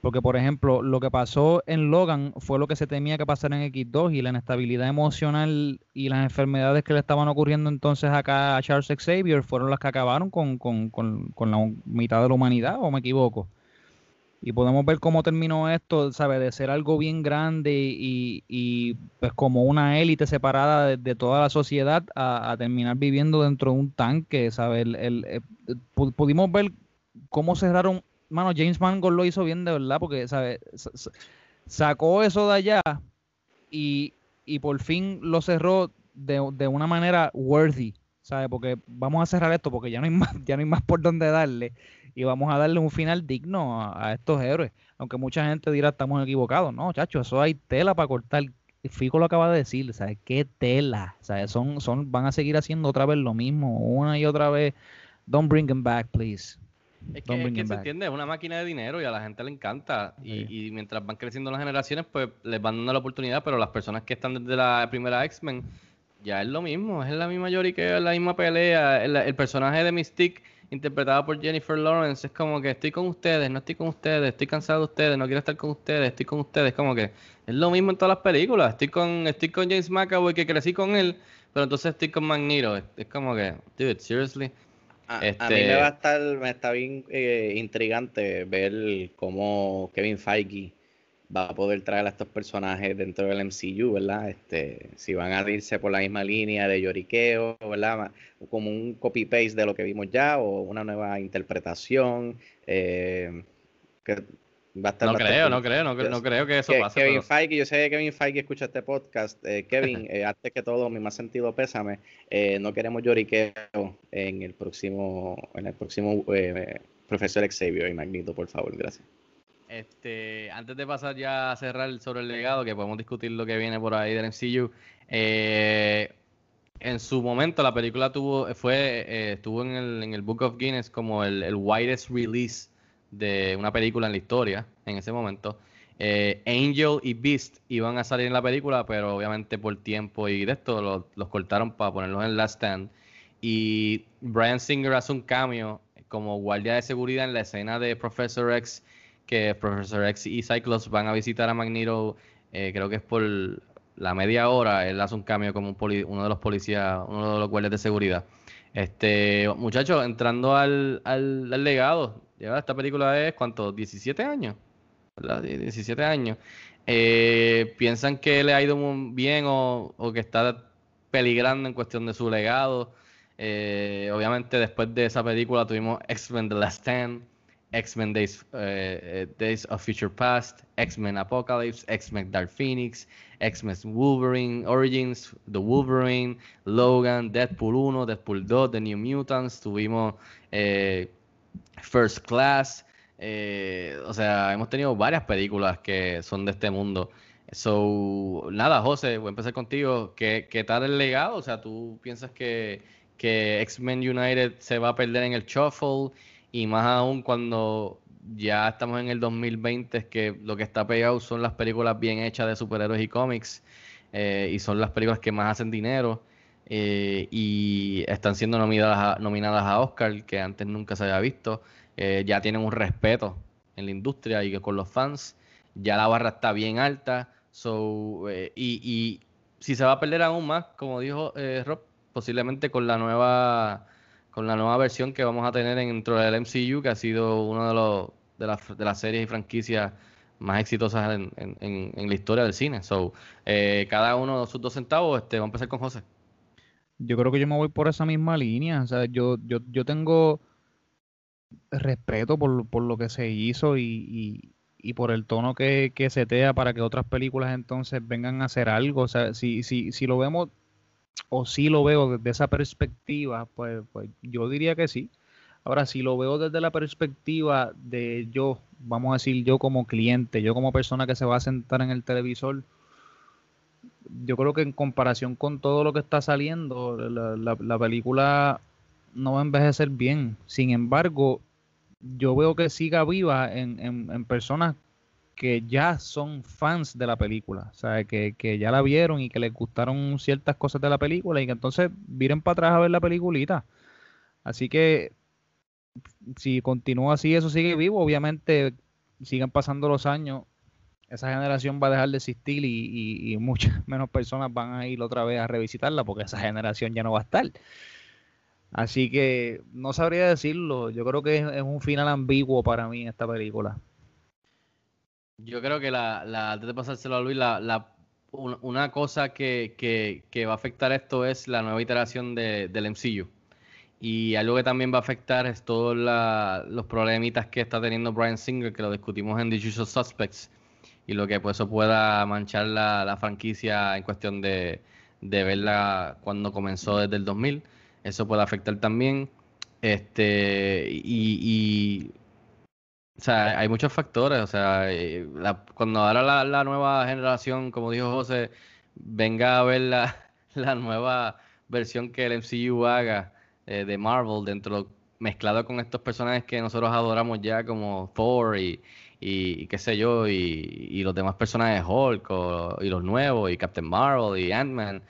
Porque, por ejemplo, lo que pasó en Logan fue lo que se temía que pasara en X2 y la inestabilidad emocional y las enfermedades que le estaban ocurriendo entonces acá a Charles Xavier fueron las que acabaron con, con- con- con la mitad de la humanidad, o me equivoco. Y podemos ver cómo terminó esto, ¿sabes? De ser algo bien grande y, y, pues como una élite separada de, toda la sociedad a, terminar viviendo dentro de un tanque, ¿sabes? El- eh, pu- pudimos ver cómo cerraron, mano, James Mangold lo hizo bien de verdad, porque, ¿sabes? Sa- sa- Sacó eso de allá y, y por fin lo cerró de, de una manera worthy, ¿sabes? Porque vamos a cerrar esto porque ya no hay más, ya no hay más por dónde darle y vamos a darle un final digno a, a estos héroes. Aunque mucha gente dirá estamos equivocados. No, chacho, eso hay tela para cortar. Fico lo acaba de decir, ¿sabes? ¿Qué tela? ¿Sabes? Son, son, van a seguir haciendo otra vez lo mismo, una y otra vez. Don't bring him back, please. Es que, es que se back. entiende, es una máquina de dinero y a la gente le encanta. Y, y mientras van creciendo las generaciones, pues les van dando la oportunidad, pero las personas que están desde la primera X-Men, ya es lo mismo, es la misma lloriqueo, es la misma pelea. El, el personaje de Mystique, interpretado por Jennifer Lawrence, es como que estoy con ustedes, no estoy con ustedes, estoy cansado de ustedes, no quiero estar con ustedes, estoy con ustedes. Como que es lo mismo en todas las películas. Estoy con, estoy con James McAvoy, que crecí con él, pero entonces estoy con Magneto. Es, es como que, dude, seriously. A, a mí Este- me va a estar, me está bien eh, intrigante ver cómo Kevin Feige va a poder traer a estos personajes dentro del MCU, ¿verdad? Este, si van a irse por la misma línea de lloriqueo, ¿verdad? Como un copy-paste de lo que vimos ya o una nueva interpretación. eh, que va a estar No creo, no creo, no, cre- Yo no creo que eso que pase. Kevin pero- Feige, yo sé que Kevin Feige escucha este podcast. Eh, Kevin, eh, antes que todo, mi más sentido pésame. no queremos lloriqueo en el próximo, en el próximo profesor Xavier y Magneto, por favor, gracias. Este, antes de pasar ya a cerrar sobre el legado, que podemos discutir lo que viene por ahí del MCU, eh, en su momento la película tuvo, fue, eh, estuvo en el, en el Book of Guinness como el, el widest release de una película en la historia en ese momento. Eh, Angel y Beast iban a salir en la película, pero obviamente por tiempo y de esto los, los cortaron para ponerlos en Last Stand. Y Brian Singer hace un cameo como guardia de seguridad en la escena de Professor X, que Professor X y Cyclops van a visitar a Magneto, eh, creo que es por la media hora, él hace un cambio como un poli- uno de los policías, uno de los guardias de seguridad. Este, muchachos, entrando al, al, legado, ya esta película es, ¿cuánto? 17 años, ¿verdad? Die- 17 años. Eh, ¿Piensan que le ha ido muy bien o, o que está peligrando en cuestión de su legado? Eh, obviamente después de esa película tuvimos X-Men The Last Stand X-Men Days, eh, eh, Days of Future Past, X-Men Apocalypse, X-Men Dark Phoenix, X-Men Wolverine Origins, The Wolverine, Logan, Deadpool 1, Deadpool 2, The New Mutants, tuvimos eh, First Class, o sea, hemos tenido varias películas que son de este mundo. So, nada, José, voy a empezar contigo. ¿Qué, qué tal el legado? O sea, ¿tú piensas que, que X-Men United se va a perder en el shuffle? Y más aún cuando ya estamos en el 2020, es que lo que está pegado son las películas bien hechas de superhéroes y cómics. eh, y son las películas que más hacen dinero. eh, y están siendo nominadas a, nominadas a Oscar, que antes nunca se había visto. Eh, ya tienen un respeto en la industria y con los fans. Ya la barra está bien alta. So, y, y si se va a perder aún más, como dijo Rob, posiblemente con la nueva con la nueva versión que vamos a tener dentro del MCU, que ha sido una de, los, de, las, series y franquicias más exitosas en, la historia del cine. So, eh, cada uno de sus dos centavos, este, vamos a empezar con José. Yo creo que yo me voy por esa misma línea. O sea, yo, yo, yo tengo respeto por, por lo que se hizo y, y- y por el tono que, que setea para que otras películas entonces vengan a hacer algo. O sea, si, si, si lo vemos o si lo veo desde esa perspectiva, pues, pues yo diría que sí. Ahora, si lo veo desde la perspectiva de yo, vamos a decir yo como cliente, yo como persona que se va a sentar en el televisor, yo creo que en comparación con todo lo que está saliendo, la, la- la película no va a envejecer bien. Sin embargo, yo veo que siga viva en, en- en personas que ya son fans de la película, o sea, que, que ya la vieron y que les gustaron ciertas cosas de la película y que entonces vienen para atrás a ver la peliculita. Así que si continúa así, eso sigue vivo, obviamente siguen pasando los años, esa generación va a dejar de existir y, y- y muchas menos personas van a ir otra vez a revisitarla porque esa generación ya no va a estar. Así que no sabría decirlo, yo creo que es, es un final ambiguo para mí esta película. Yo creo que la, la- antes de pasárselo a Luis, la, la- un- una cosa que, va a afectar esto es la nueva iteración de- del MCU. Y algo que también va a afectar es todos los problemitas que está teniendo Brian Singer, que lo discutimos en The Usual Suspects, y lo que pues eso pueda manchar la, franquicia en cuestión de, verla cuando comenzó desde el 2000. Eso puede afectar también. Este, y o sea, hay muchos factores, o sea, eh, cuando ahora la, nueva generación, como dijo José, venga a ver la, nueva versión que el MCU haga eh, de Marvel dentro, mezclado con estos personajes que nosotros adoramos ya como Thor y, qué sé yo, y, los demás personajes Hulk y los nuevos y Captain Marvel y Ant-Man,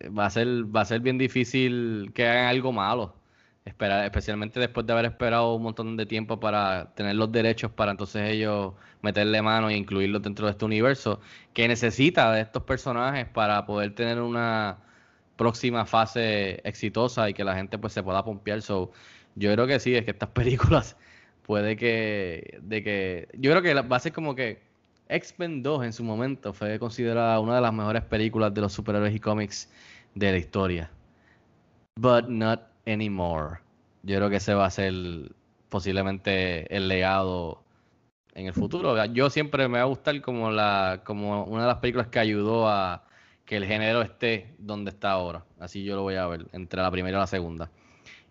eh, va a ser, va a ser bien difícil que hagan algo malo. Esperar, especialmente después de haber esperado un montón de tiempo para tener los derechos para entonces ellos meterle mano e incluirlos dentro de este universo que necesita de estos personajes para poder tener una próxima fase exitosa y que la gente pues se pueda pompear. So, yo creo que sí, es que estas películas puede que de que yo creo que va a ser como que X-Men 2 en su momento fue considerada una de las mejores películas de los superhéroes y cómics de la historia. But not anymore. Yo creo que ese va a ser posiblemente el legado en el futuro. Yo siempre me va a gustar como la como una de las películas que ayudó a que el género esté donde está ahora. Así yo lo voy a ver entre la primera y la segunda.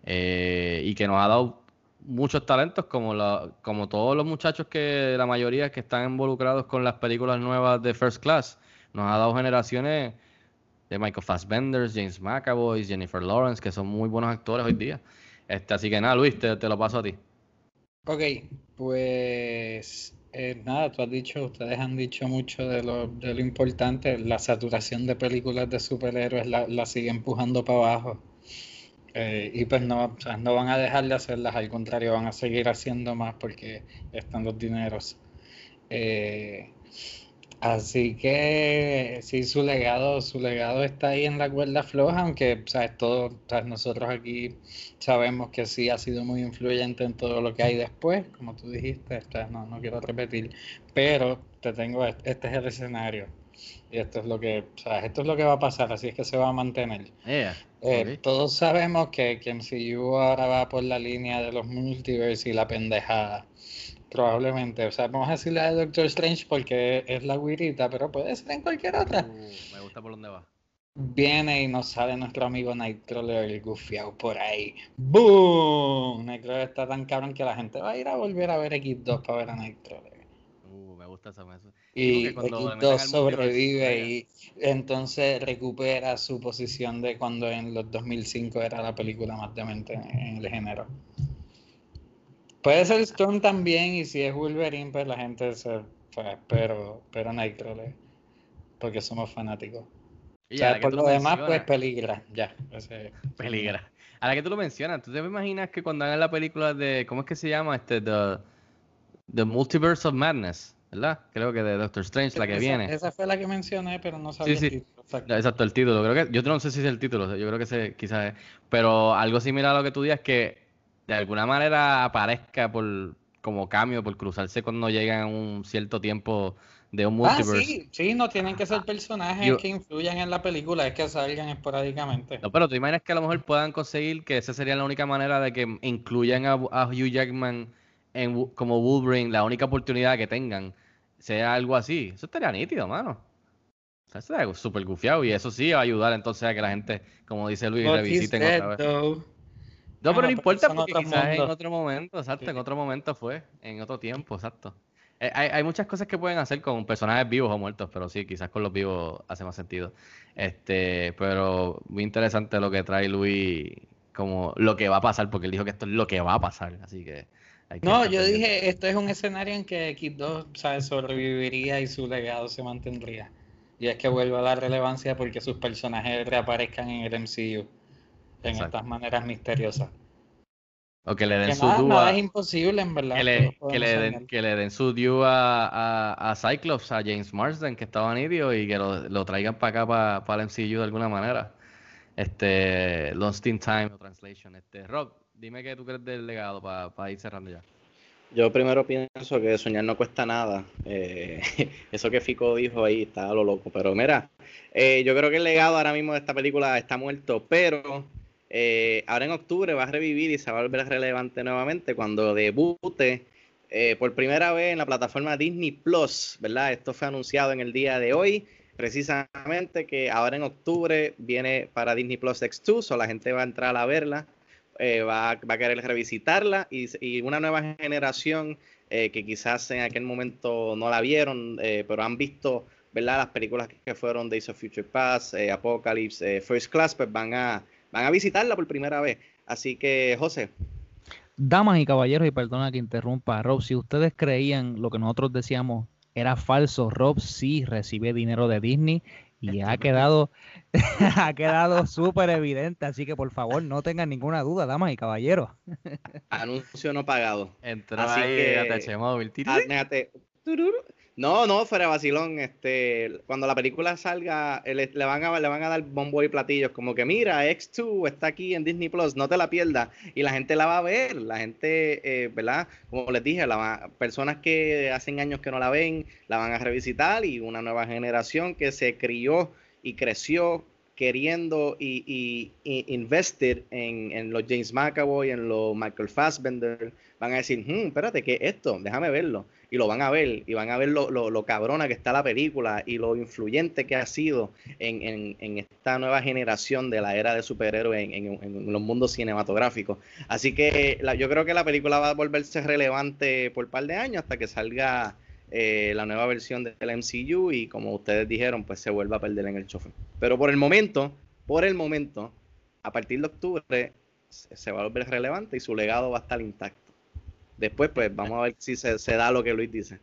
Eh, y que nos ha dado muchos talentos como la, como todos los muchachos que la mayoría que están involucrados con las películas nuevas de First Class. Nos ha dado generaciones de Michael Fassbender, James McAvoy, Jennifer Lawrence, que son muy buenos actores hoy día. Este, así que nada, Luis, te, lo paso a ti. Ok, pues eh, nada, tú has dicho, ustedes han dicho mucho de lo, importante, la saturación de películas de superhéroes la, la sigue empujando para abajo. Eh, y pues no, o sea, no van a dejar de hacerlas, al contrario, van a seguir haciendo más porque están los dineros. Eh, así que sí, su legado, su legado está ahí en la cuerda floja, aunque ¿sabes? Todo, ¿sabes? nosotros aquí sabemos que sí ha sido muy influyente en todo lo que hay después, como tú dijiste, ¿sabes? no, no quiero repetir, pero te tengo, este es el escenario. Y esto es lo que, sea, esto es lo que va a pasar, así es que se va a mantener. Yeah, Eh. Todos sabemos que, que MCU ahora va por la línea de los multiverse y la pendejada. Probablemente. O sea, vamos a decirle a Doctor Strange porque es la guirita, pero puede ser en cualquier otra. Uh, me gusta por dónde va. Viene y nos sale nuestro amigo Nightcrawler el gufiao por ahí. ¡Boom! Nightcrawler está tan cabrón que la gente va a ir a volver a ver X2 para ver a Nightcrawler. Uh, me gusta esa mesa. Y porque cuando le meten X2 al multiverse, sobrevive y entonces recupera su posición de cuando en los 2005 era la película más demente en, en el género. Puede ser Storm también y si es Wolverine pues la gente se... pues, pero, pero Nightcrawler, porque somos fanáticos. Y O sea, por lo lo demás pues peligra, ya. ese- Peligra. Ahora que tú lo mencionas, ¿tú te imaginas que cuando hagan la película de, ¿cómo es que se llama? Este, The, The Multiverse of Madness, ¿verdad? Creo que de Doctor Strange, la que esa, viene. Esa fue la que mencioné, pero no sabía Sí, el título, exacto. El título. Creo que, yo no sé si es el título, yo creo que se, quizás es. Pero algo similar a lo que tú digas, que de alguna manera aparezca por como cambio, por cruzarse cuando llegan un cierto tiempo de un Ah, multiverse. sí, sí, no tienen que ser personajes Yo- que influyan en la película, es que salgan esporádicamente. No, pero tú imaginas que a lo mejor puedan conseguir que esa sería la única manera de que incluyan a, a Hugh Jackman en, como Wolverine, la única oportunidad que tengan, sea algo así. Eso estaría nítido, mano. O sea, estaría súper gufiado y eso sí va a ayudar entonces a que la gente, como dice Luis, revisiten otra vez. though. No, Ah, pero no pero importa son porque quizás en mundos. otro momento, exacto, en otro momento fue, en otro tiempo, exacto. Eh, hay, hay muchas cosas que pueden hacer con personajes vivos o muertos, pero sí, quizás con los vivos hace más sentido. Este, pero muy interesante lo que trae Luis, como lo que va a pasar, porque él dijo que esto es lo que va a pasar, así que hay que No, yo pendiente. dije, esto es un escenario en que X2 ¿sabes? sobreviviría y su legado se mantendría. Y es que vuelva a la relevancia porque sus personajes reaparezcan en el MCU en Exacto. estas maneras misteriosas. O que le den Que su nada, dúo nada a- es imposible, en verdad. que le, que podemos le den, que le den su due a, a, a Cyclops, a James Marsden, que estaba nidio, y que lo, lo traigan para acá, para, el MCU de alguna manera. Este, Lost in Time o Translation. Este, Rob, dime qué tú crees del legado para ir cerrando ya. Yo primero pienso que soñar no cuesta nada. Eh, eso que Fico dijo ahí está a lo loco. Pero mira, eh, yo creo que el legado ahora mismo de esta película está muerto, pero eh, ahora en octubre va a revivir y se va a volver relevante nuevamente cuando debute eh, por primera vez en la plataforma Disney Plus, ¿verdad? Esto fue anunciado en el día de hoy, precisamente que ahora en octubre viene para Disney Plus X2, o la gente va a entrar a verla eh, va, va, a querer revisitarla y, una nueva generación que quizás en aquel momento no la vieron, pero han visto ¿verdad? las películas que fueron Days of Future Past, Apocalypse, First Class, pues van a, van a visitarla por primera vez. Así que, José. Damas y caballeros, y perdona que interrumpa, Rob, si ustedes creían lo que nosotros decíamos era falso, Rob sí recibe dinero de Disney y ha quedado, ha quedado súper evidente, así que por favor no tengan ninguna duda, damas y caballeros. Anuncio no pagado. Entró Así ahí que- ATH móvil. No, no, fuera vacilón. Este, cuando la película salga, eh, le, van a, le van a dar bombo y platillos, como que mira, X2 está aquí en Disney Plus, no te la pierdas. Y la gente la va a ver, la gente, eh, ¿verdad? Como les dije, la personas que hacen años que no la ven, la van a revisitar y una nueva generación que se crió y creció queriendo y, y, y investir en, en los James McAvoy, en los Michael Fassbender, van a decir, hmm, espérate, ¿qué es esto? Déjame verlo. Y lo van a ver, y van a ver lo, lo, lo cabrona que está la película y lo influyente que ha sido en, en, en esta nueva generación de la era de superhéroes en, en, los mundos cinematográficos. Así que yo creo que la película va a volverse relevante por un par de años hasta que salga eh, la nueva versión del MCU y como ustedes dijeron, pues se vuelva a perder en el chofer. Pero por el momento, por el momento, a partir de octubre se va a volver relevante y su legado va a estar intacto. Después, pues vamos a ver si se, da lo que Luis dice.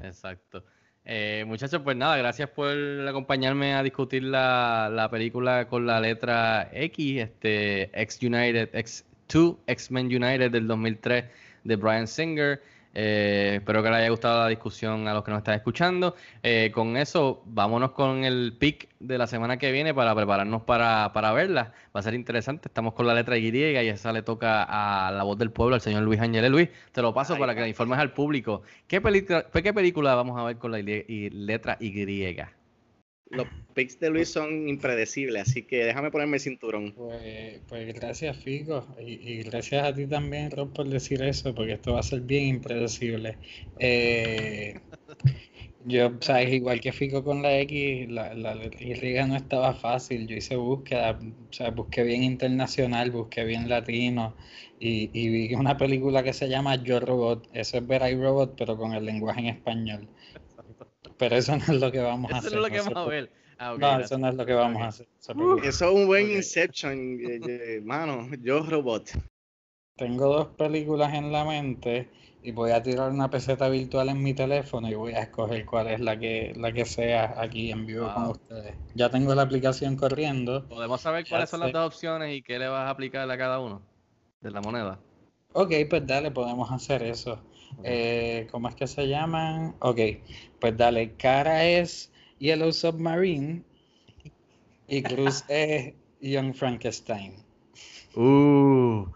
Exacto. Eh, muchachos, pues nada, gracias por acompañarme a discutir la, la película con la letra X, este X United, X2, X-Men United del 2003 de Brian Singer. Eh, espero que les haya gustado la discusión a los que nos están escuchando. Eh, con eso, vámonos con el pick de la semana que viene para prepararnos para, para verla. Va a ser interesante. Estamos con la letra Y y esa le toca a la voz del pueblo, al señor Luis Ángel. Luis, te lo paso para que le informes al público. ¿Qué, película, ¿Qué película vamos a ver con la y letra Y? Los picks de Luis son impredecibles, así que déjame ponerme el cinturón. Pues, pues gracias, Fico. Y, y gracias a ti también, Rob, por decir eso, porque esto va a ser bien impredecible. Eh, yo, sabes, igual que Fico con la X, la, la, no estaba fácil. Yo hice búsqueda, o sea, busqué bien internacional, busqué bien latino y, y vi una película que se llama Yo Robot. Eso es ver Robot, pero con el lenguaje en español. Pero eso no es lo que vamos a hacer. Eso es lo que no, vamos a ver. Ah, okay, no eso no es lo que vamos a hacer. Uh, eso es un buen. Inception, eh, eh, mano. Yo Robot. Tengo dos películas en la mente y voy a tirar una peseta virtual en mi teléfono y voy a escoger cuál es la que, la que sea aquí en vivo con ustedes. Ya tengo la aplicación corriendo. ¿Podemos saber Ya cuáles son las dos opciones y qué le vas a aplicar a cada uno de la moneda? Ok, pues dale, podemos hacer eso. Eh, ¿cómo es que se llaman? Ok, pues dale, cara es Yellow Submarine y Cruz es Young Frankenstein. Uh,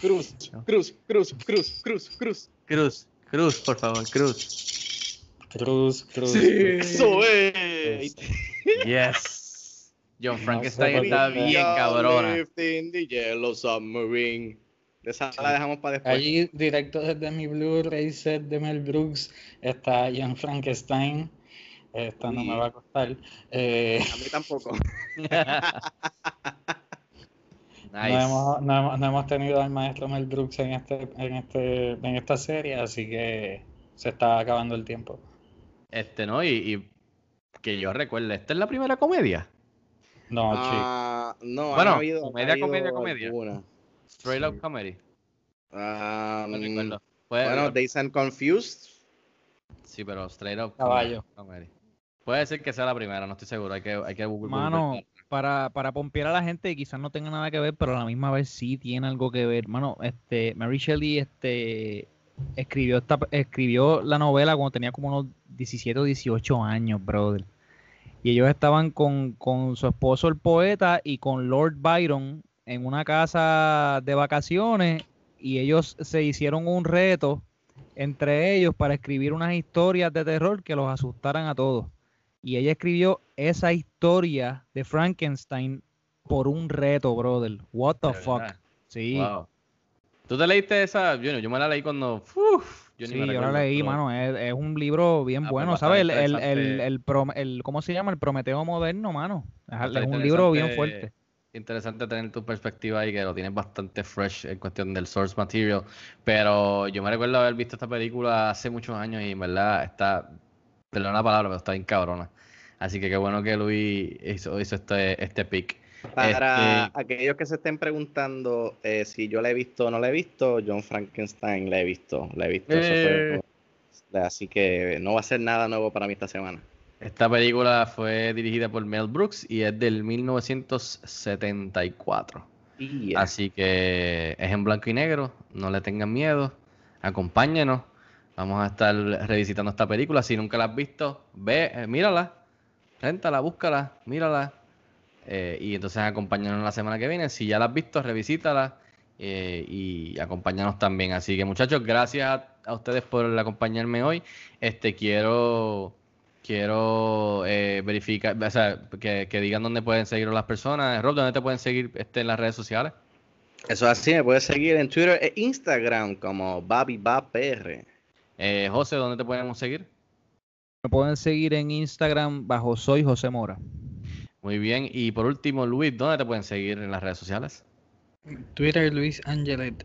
Cruz, Cruz, Cruz, Cruz, Cruz, Cruz. Cruz, Cruz, por favor, Cruz. Cruz, Cruz. Sí, Cruz. eso es. Yes. John No sé Frankenstein por está bien cabrona. The yellow submarine. De esa la dejamos para después. Allí, directo desde mi Blu-ray set de Mel Brooks, está Young Frankenstein. Esta no me Sí. va a costar. Eh, A mí tampoco. no, nice. hemos, no, hemos, no hemos tenido al maestro Mel Brooks en, este, en, este, en esta serie, así que se está acabando el tiempo. Este, ¿no? Y, y que yo recuerde, ¿esta es la primera comedia? No, chico. Ah, no, Bueno, habido, comedia, ha habido comedia, comedia. alguna. Straight Sí. Up Comedy. Ah, No mm, recuerdo. Puede- bueno, Days and Confused. Sí, pero Straight Up Caballo. Comedy. Puede ser que sea la primera, no estoy seguro. Hay que, hay que Google. Mano, para, para pompear a la gente y quizás no tenga nada que ver, pero a la misma vez sí tiene algo que ver. Mano, este, Mary Shelley este, escribió, esta, escribió la novela cuando tenía como unos 17 o 18 años, brother. Y ellos estaban con, con su esposo, el poeta, y con Lord Byron en una casa de vacaciones. Y ellos se hicieron un reto entre ellos para escribir unas historias de terror que los asustaran a todos. Y ella escribió esa historia de Frankenstein por un reto, brother. What the fuck. Sí, Wow. ¿Tú te leíste esa? Yo, yo me la leí cuando. uf, yo ni sí, me yo la leí, pero- mano. Es, es un libro bien Ah, pues bueno, ¿sabes? El, el, el, el ¿cómo se llama? El Prometeo moderno, mano. Es, es un libro bien fuerte. Interesante tener tu perspectiva ahí, que lo tienes bastante fresh en cuestión del source material. Pero yo me recuerdo haber visto esta película hace muchos años y en verdad está, perdón la palabra, pero está bien cabrona. Así que qué bueno que Luis hizo, hizo este, este pick. Para Este- aquellos que se estén preguntando eh, si yo la he visto o no la he visto, John Frankenstein la he visto. La he visto. eso fue- Eh. así que no va a ser nada nuevo para mí esta semana. Esta película fue dirigida por Mel Brooks y es del 1974. Y Así que es en blanco y negro, no le tengan miedo, acompáñenos. Vamos a estar revisitando esta película. Si nunca la has visto, ve, eh, mírala, réntala, búscala, mírala. eh, y entonces acompáñanos la semana que viene. Si ya la has visto, revisítala eh, y acompáñanos también. Así que muchachos, gracias a, a ustedes por acompañarme hoy. Este quiero quiero eh, verificar, o sea, que, que digan dónde pueden seguir las personas. Rob, ¿dónde te pueden seguir este, en las redes sociales? Eso es así, me puedes seguir en Twitter e Instagram como BabiBapR. Eh, José, ¿dónde te podemos seguir? Me pueden seguir en Instagram bajo Soy José Mora. Muy bien. Y por último, Luis, ¿dónde te pueden seguir en las redes sociales? Twitter Luis Angelet.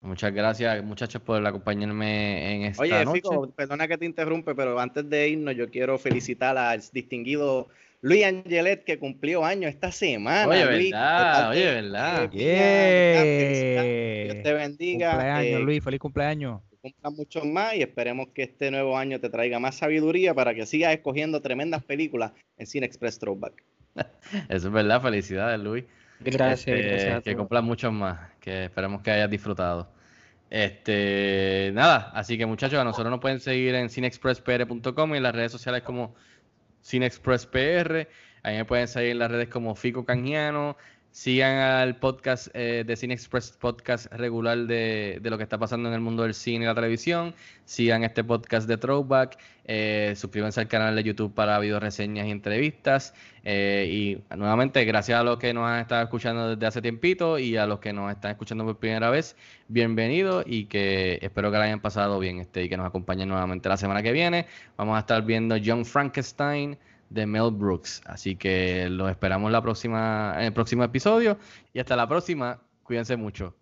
Muchas gracias, muchachos, por acompañarme en esta Oye, noche. Fico, perdona que te interrumpe, pero antes de irnos, yo quiero felicitar al distinguido Luis Angelet que cumplió años esta semana. Oye, Luis, verdad, oye, verdad. ¡Yeah! Dios te bendiga. Cumpleaños, eh, Luis, feliz cumpleaños. que cumplan muchos más y esperemos que este nuevo año te traiga más sabiduría para que sigas escogiendo tremendas películas en Cine Express Throwback. Eso es verdad, felicidades, Luis. Gracias, Este, gracias a que cumplan muchos más, que esperemos que hayas disfrutado. Este, nada, así que muchachos, a nosotros nos pueden seguir en cinexpresspr.com y en las redes sociales como cinexpresspr. Ahí me pueden seguir en las redes como Fico Canjiano, Sigan al podcast eh, de Cine Express, podcast regular de, lo que está pasando en el mundo del cine y la televisión. Sigan este podcast de Throwback. Eh, suscríbanse al canal de YouTube para video reseñas y entrevistas. Eh, y nuevamente, gracias a los que nos han estado escuchando desde hace tiempito y a los que nos están escuchando por primera vez, bienvenidos y que espero que la hayan pasado bien este, y que nos acompañen nuevamente la semana que viene. Vamos a estar viendo John Frankenstein de Mel Brooks. Así que los esperamos la próxima, en el próximo episodio. Y hasta la próxima. Cuídense mucho.